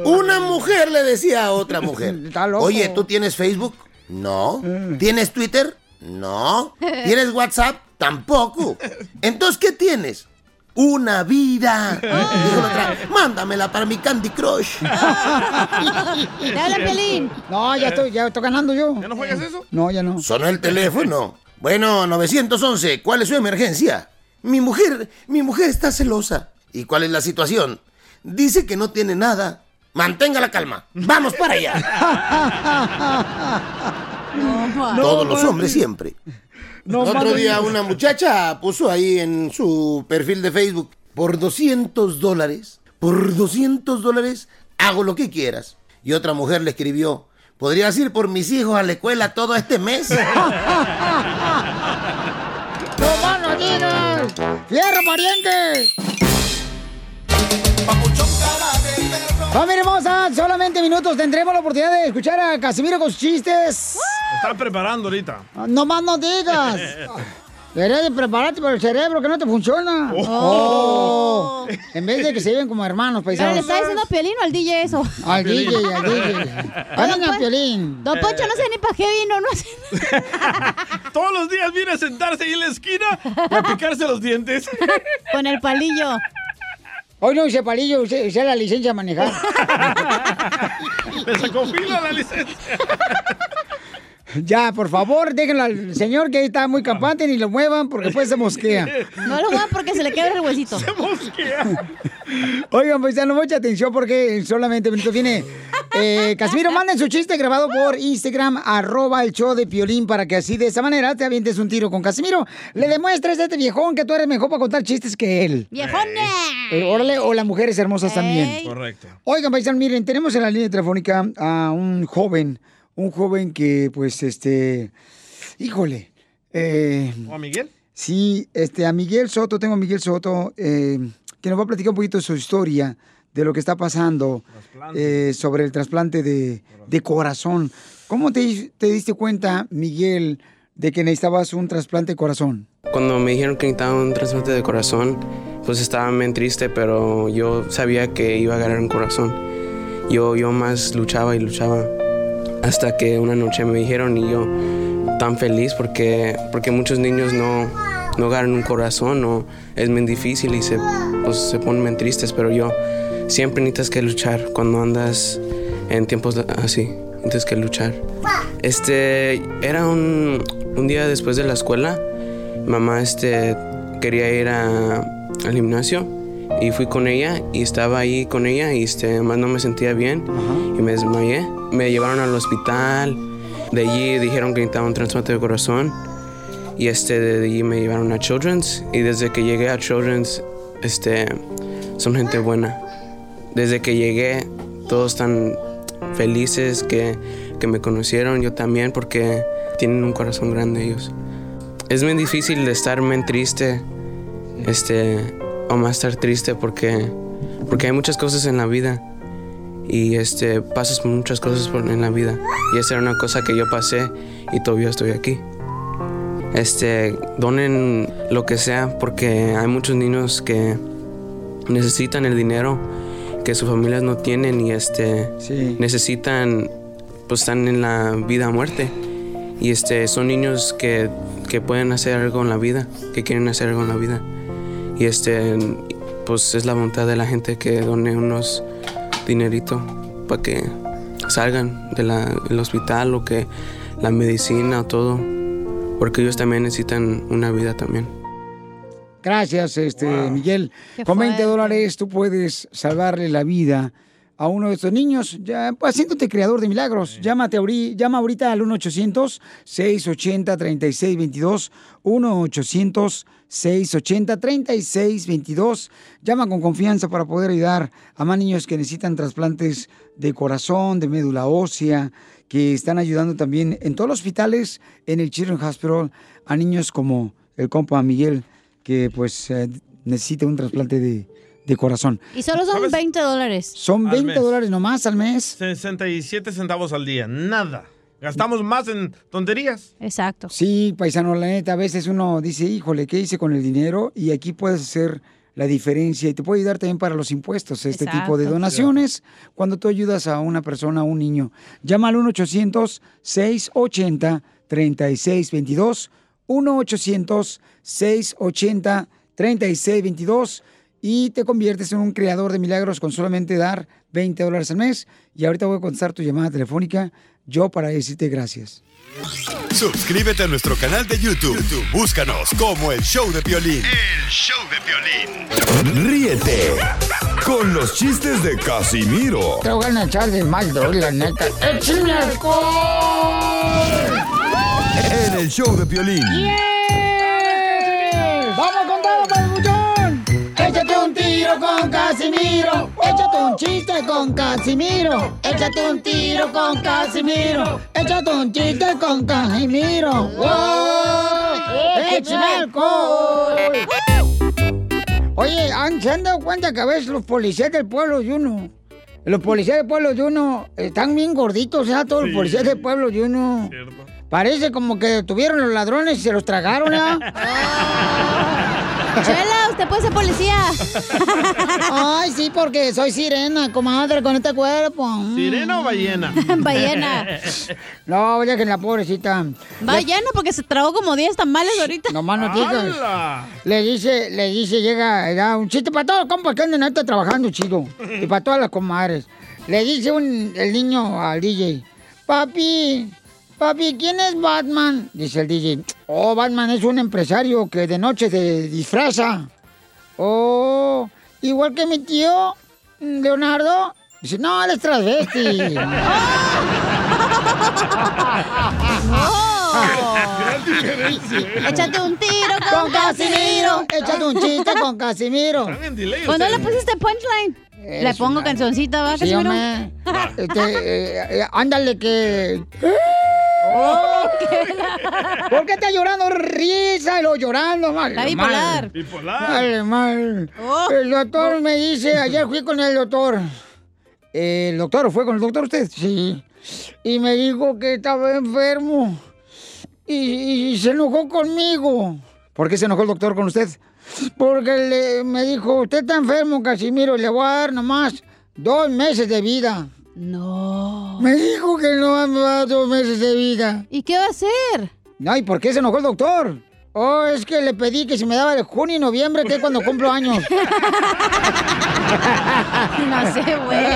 Una mujer le decía a otra mujer, Está loco. oye, ¿tú tienes Facebook? No. ¿Tienes Twitter? No. ¿Tienes WhatsApp? Tampoco. Entonces, ¿qué tienes? Una vida. Dijo la otra, mándamela para mi Candy Crush. ¿Te habla Pelín? No, ya estoy, ya estoy ganando yo. ¿Ya no juegas eso? No, ya no. Sonó el teléfono. Bueno, 911, ¿cuál es su emergencia? Mi mujer, mi mujer está celosa. ¿Y cuál es la situación? Dice que no tiene nada. Mantenga la calma. Vamos para allá. Todos los hombres siempre. No, Otro día una muchacha puso ahí en su perfil de Facebook, por 200 dólares, por 200 dólares hago lo que quieras. Y otra mujer le escribió, ¿podrías ir por mis hijos a la escuela todo este mes? ¡No más no digas! ¡Fierro, pariente! Familia hermosa, solamente minutos tendremos la oportunidad de escuchar a Casimiro con sus chistes. Está preparando ahorita. No más no digas. Deberías de prepararte para el cerebro que no te funciona. Oh. Oh. En vez de que se lleven como hermanos, ¿Pero le paisanos. está diciendo a Piolín o al DJ eso? Al DJ, al DJ. Hablen a Piolín. Don Poncho no sé ni para qué vino, no sé. Todos los días viene a sentarse ahí en la esquina a picarse los dientes. Con el palillo. Hoy no use palillo, use, use la licencia a manejar. Le sacó fila la licencia. Ya, por favor, déjenlo al señor que ahí está muy campante ni lo muevan porque después se mosquea. No lo muevan porque se le quebra el huesito. Se mosquea. Oigan, pues mucha atención porque solamente minutos viene. Eh, Casimiro, manden su chiste grabado por Instagram, arroba el show de Piolín, para que así de esa manera te avientes un tiro con Casimiro. Le demuestres a este viejón que tú eres mejor para contar chistes que él. ¡Viejona! Eh, órale, o las mujeres hermosas también. Correcto. Oigan, paisanos, miren, tenemos en la línea telefónica a un joven, un joven que, pues, este, híjole. eh, ¿O a Miguel? Sí, este, a Miguel Soto, tengo a Miguel Soto, eh, que nos va a platicar un poquito de su historia, de lo que está pasando eh, sobre el trasplante de, de corazón. ¿Cómo te, te diste cuenta, Miguel, de que necesitabas un trasplante de corazón? Cuando me dijeron que necesitaba un trasplante de corazón, pues estaba bien triste, pero yo sabía que iba a ganar un corazón. Yo, yo más luchaba y luchaba hasta que una noche me dijeron y yo tan feliz porque, porque muchos niños no, no ganan un corazón o es bien difícil y se, pues, se ponen bien tristes, pero yo siempre necesitas que luchar cuando andas en tiempos así, necesitas que luchar. Este, era un, un día después de la escuela, mamá este, quería ir a- al gimnasio y fui con ella y estaba ahí con ella y este, más no me sentía bien y me desmayé. Me llevaron al hospital, de allí dijeron que necesitaba un trasplante de corazón. Y este, de allí me llevaron a Children's. Y desde que llegué a Children's este, son gente buena. Desde que llegué todos están felices que, que me conocieron, yo también porque tienen un corazón grande ellos. Es muy difícil de estar bien triste, este, o más estar triste porque, porque hay muchas cosas en la vida y este, pasas muchas cosas por- en la vida. Y esa era una cosa que yo pasé y todavía estoy aquí. Este, donen lo que sea porque hay muchos niños que necesitan el dinero que sus familias no tienen y este necesitan pues están en la vida a muerte. Y este son niños que, que pueden hacer algo en la vida que quieren hacer algo en la vida. Y este pues es la voluntad de la gente que done unos dinerito para que salgan de del hospital o que la medicina o todo porque ellos también necesitan una vida también Gracias, este, Miguel. Con 20 dólares tú puedes salvarle la vida a uno de estos niños, ya pues, haciéndote creador de milagros. Llámate ahori- llama ahorita al 1-800-680-3622. 1-800-680-3622. Llama con confianza para poder ayudar a más niños que necesitan trasplantes de corazón, de médula ósea, que están ayudando también en todos los hospitales, en el Children's Hospital, a niños como el compa Miguel, que pues eh, necesita un trasplante de, de corazón. Y solo son 20 dólares. Son Al 20 mes. dólares nomás al mes. 67 centavos al día, nada. Gastamos más en tonterías. Exacto. Sí, paisano, la neta, a veces uno dice, híjole, ¿qué hice con el dinero? Y aquí puedes hacer la diferencia y te puede ayudar también para los impuestos, este tipo de Exacto. donaciones, cuando tú ayudas a una persona, a un niño. Llama al 1-800-680-3622, 1-800-680-3622 y te conviertes en un creador de milagros con solamente dar 20 dólares al mes. Y ahorita voy a contestar tu llamada telefónica yo para decirte gracias. Suscríbete a nuestro canal de YouTube. YouTube, Búscanos como el show de Piolín. El show de Piolín. Ríete con los chistes de Casimiro Te voy a echar de mal, la neta. ¡Échame alcohol! en el show de Piolín. ¡Vamos tiro con Casimiro. Échate un chiste con Casimiro. Échate un tiro con Casimiro. Échate un chiste con Casimiro. ¡Échame alcohol! Oye, ¿han- ¿se han dado cuenta que a veces los policías del pueblo de uno, los policías del pueblo de uno están bien gorditos, ¿ya? Todos los policías del pueblo de uno. Parece como que tuvieron los ladrones y se los tragaron, ¿ya? Chela, usted puede ser policía. Ay, sí, porque soy sirena, comadre, con este cuerpo. ¿Sirena o ballena? Ballena. No, oye, que la pobrecita. Ballena porque se tragó como 10 tamales ahorita. No más no digas. Le dice, le dice, llega, era un chiste para todos los compas que andan ahorita trabajando chido. Y para todas las comadres. Le dice un, el niño al DJ, papi, papi, ¿quién es Batman? Dice el DJ, oh, Batman es un empresario que de noche se disfraza. Oh, igual que mi tío, Leonardo. Dice, no, él es transvesti. Diferencia. Échate un tiro con, Con Casimiro. Échate un chiste con Casimiro. ¿Cuándo le pusiste punchline? Le pongo cancioncita, ¿va, Sí, Casimiro? Este, eh, eh, ándale que... Oh, ¿Por qué está llorando? Risa y lo llorando, mal. Está bipolar. Bipolar. Vale, mal. Oh. El doctor me dice, ayer fui con el doctor. ¿El doctor fue con el doctor usted? Sí. Y me dijo que estaba enfermo. Y, y se enojó conmigo. ¿Por qué se enojó el doctor con usted? Porque le- me dijo, usted está enfermo, Casimiro, le voy a dar nomás dos meses de vida. No. Me dijo que no me va a dos meses de vida. ¿Y qué va a hacer? No, ¿y por qué se enojó el doctor? Oh, es que le pedí que si me daba de junio y noviembre, que es cuando cumplo años. No sé, güey.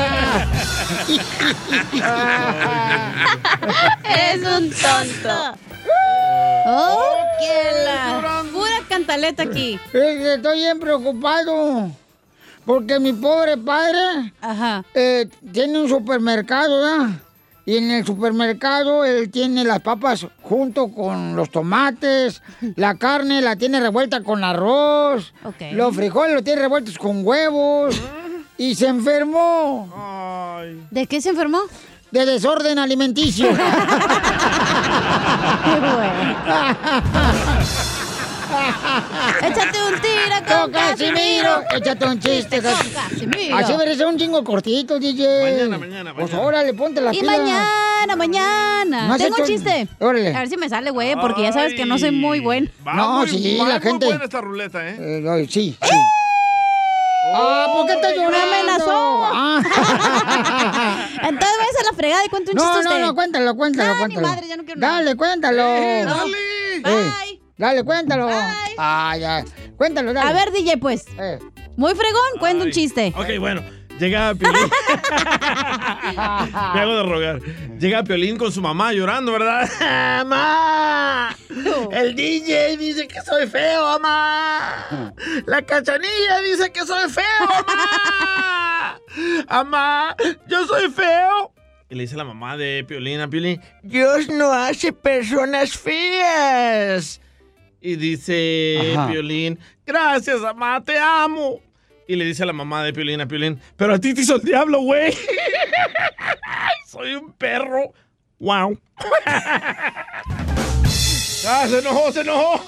Eres un tonto. ¡Oh, qué la! Pura cantaleta aquí. Es que estoy bien preocupado. Porque mi pobre padre eh, tiene un supermercado, ¿verdad? Y en el supermercado él tiene las papas junto con los tomates, la carne la tiene revuelta con arroz, Ok. los frijoles los tiene revueltos con huevos y se enfermó. ¿De qué se enfermó? De desorden alimenticio. Un tiro con Casimiro. Échate un chiste, Casimiro. Así merece un chingo cortito, DJ. Mañana, mañana, Pues órale, ponte la Y pila. mañana, mañana. ¿No Tengo un chiste. Órale. A ver si me sale, güey, porque ya sabes que no soy muy buen. Va No, muy- sí, va la muy gente- buena esta ruleta, ¿eh? Eh, no, sí, sí. Ah, ¿por qué estás Me llorando? amenazó. Ah. Entonces váyase a la fregada y cuenta un No, chiste no, usted. no, cuéntalo, cuéntalo, Ah, cuéntalo. madre, ya no quiero nada. Dale, cuéntalo. Eh, No. dale. Eh, Dale, cuéntalo. Ah, ya. Cuéntalo, dale. A ver, DJ, pues. Eh. Muy fregón, cuenta un chiste. Ok, bueno. Llega Piolín. Me hago de rogar. Llega Piolín con su mamá llorando, ¿verdad? ¡Mamá! El DJ dice que soy feo, mamá. La cachanilla dice que soy feo, mamá. Mamá, yo soy feo. Y le dice la mamá de Piolín a Piolín, Dios no hace personas feas. Y dice Ajá. Piolín, gracias, mamá, te amo. Y le dice a la mamá de Piolín a Piolín, pero a ti te hizo el diablo, güey. Soy un perro. Wow. ah, se enojó, se enojó.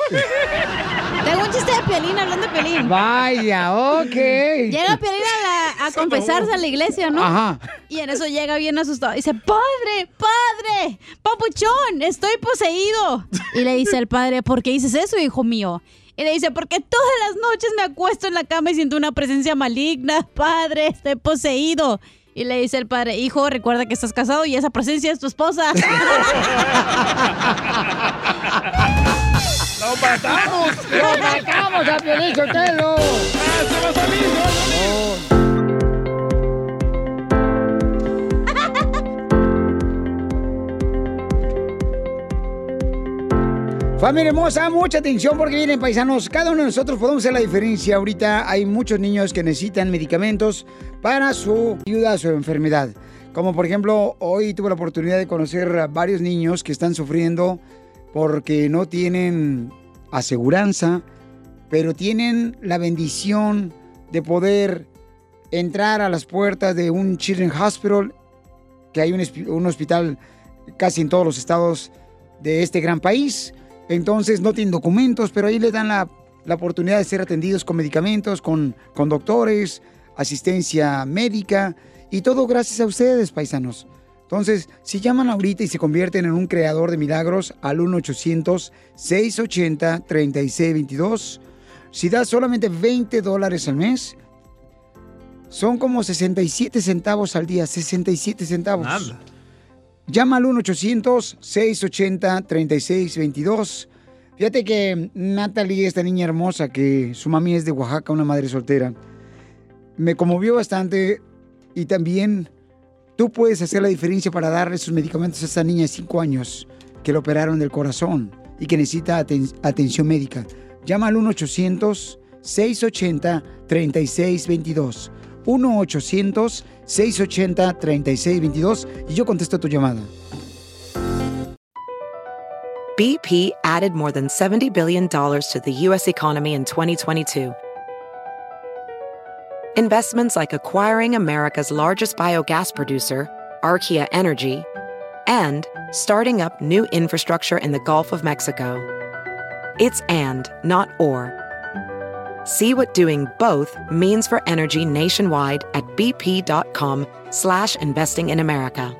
Tengo un chiste de Piolín, hablando de Piolín. Vaya, ok. Llega Piolín a, la- a confesarse a la iglesia, ¿no? Ajá. Y en eso llega bien asustado. Dice, padre, padre, papuchón, estoy poseído. Y le dice el padre, ¿por qué dices eso, hijo mío? Y le dice, porque todas las noches me acuesto en la cama y siento una presencia maligna. Padre, estoy poseído. Y le dice el padre, hijo, recuerda que estás casado y esa presencia es tu esposa. ¡Lo matamos! ¡Lo matamos a Piolín Sotelo! ¡Ah, se va a salir, se va a salir! Familia hermosa, mucha atención porque vienen paisanos. Cada uno de nosotros podemos hacer la diferencia. Ahorita hay muchos niños que necesitan medicamentos para su ayuda a su enfermedad. Como por ejemplo, hoy tuve la oportunidad de conocer a varios niños que están sufriendo porque no tienen aseguranza, pero tienen la bendición de poder entrar a las puertas de un Children's Hospital, que hay un, un hospital casi en todos los estados de este gran país. Entonces no tienen documentos, pero ahí les dan la, la oportunidad de ser atendidos con medicamentos, con, con doctores, asistencia médica y todo gracias a ustedes, paisanos. Entonces, si llaman ahorita y se convierten en un creador de milagros al 1-800-680-3622, si das solamente 20 dólares al mes, son como 67 centavos al día, 67 centavos. Nada. Llama al 1-800-680-3622. Fíjate que Natalie, esta niña hermosa, que su mami es de Oaxaca, una madre soltera, me conmovió bastante y también tú puedes hacer la diferencia para darle sus medicamentos a esta niña de 5 años que le operaron del corazón y que necesita aten- atención médica. Llama al 1-800-680-3622. 1-800-680-3622 y yo contesto tu llamada. BP added more than $70 billion to the U.S. economy in 2022. Investments like acquiring America's largest biogas producer, Archaea Energy, and starting up new infrastructure in the Gulf of Mexico. It's and, not or. See what doing both means for energy nationwide at bp.com slash investing in America.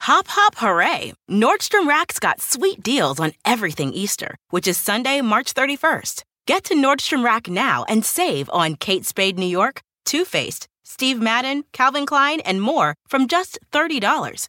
Hop, hop, hooray! Nordstrom Rack's got sweet deals on everything Easter, which is Sunday, March 31st. Get to Nordstrom Rack now and save on Kate Spade New York, Too Faced, Steve Madden, Calvin Klein, and more from just $30.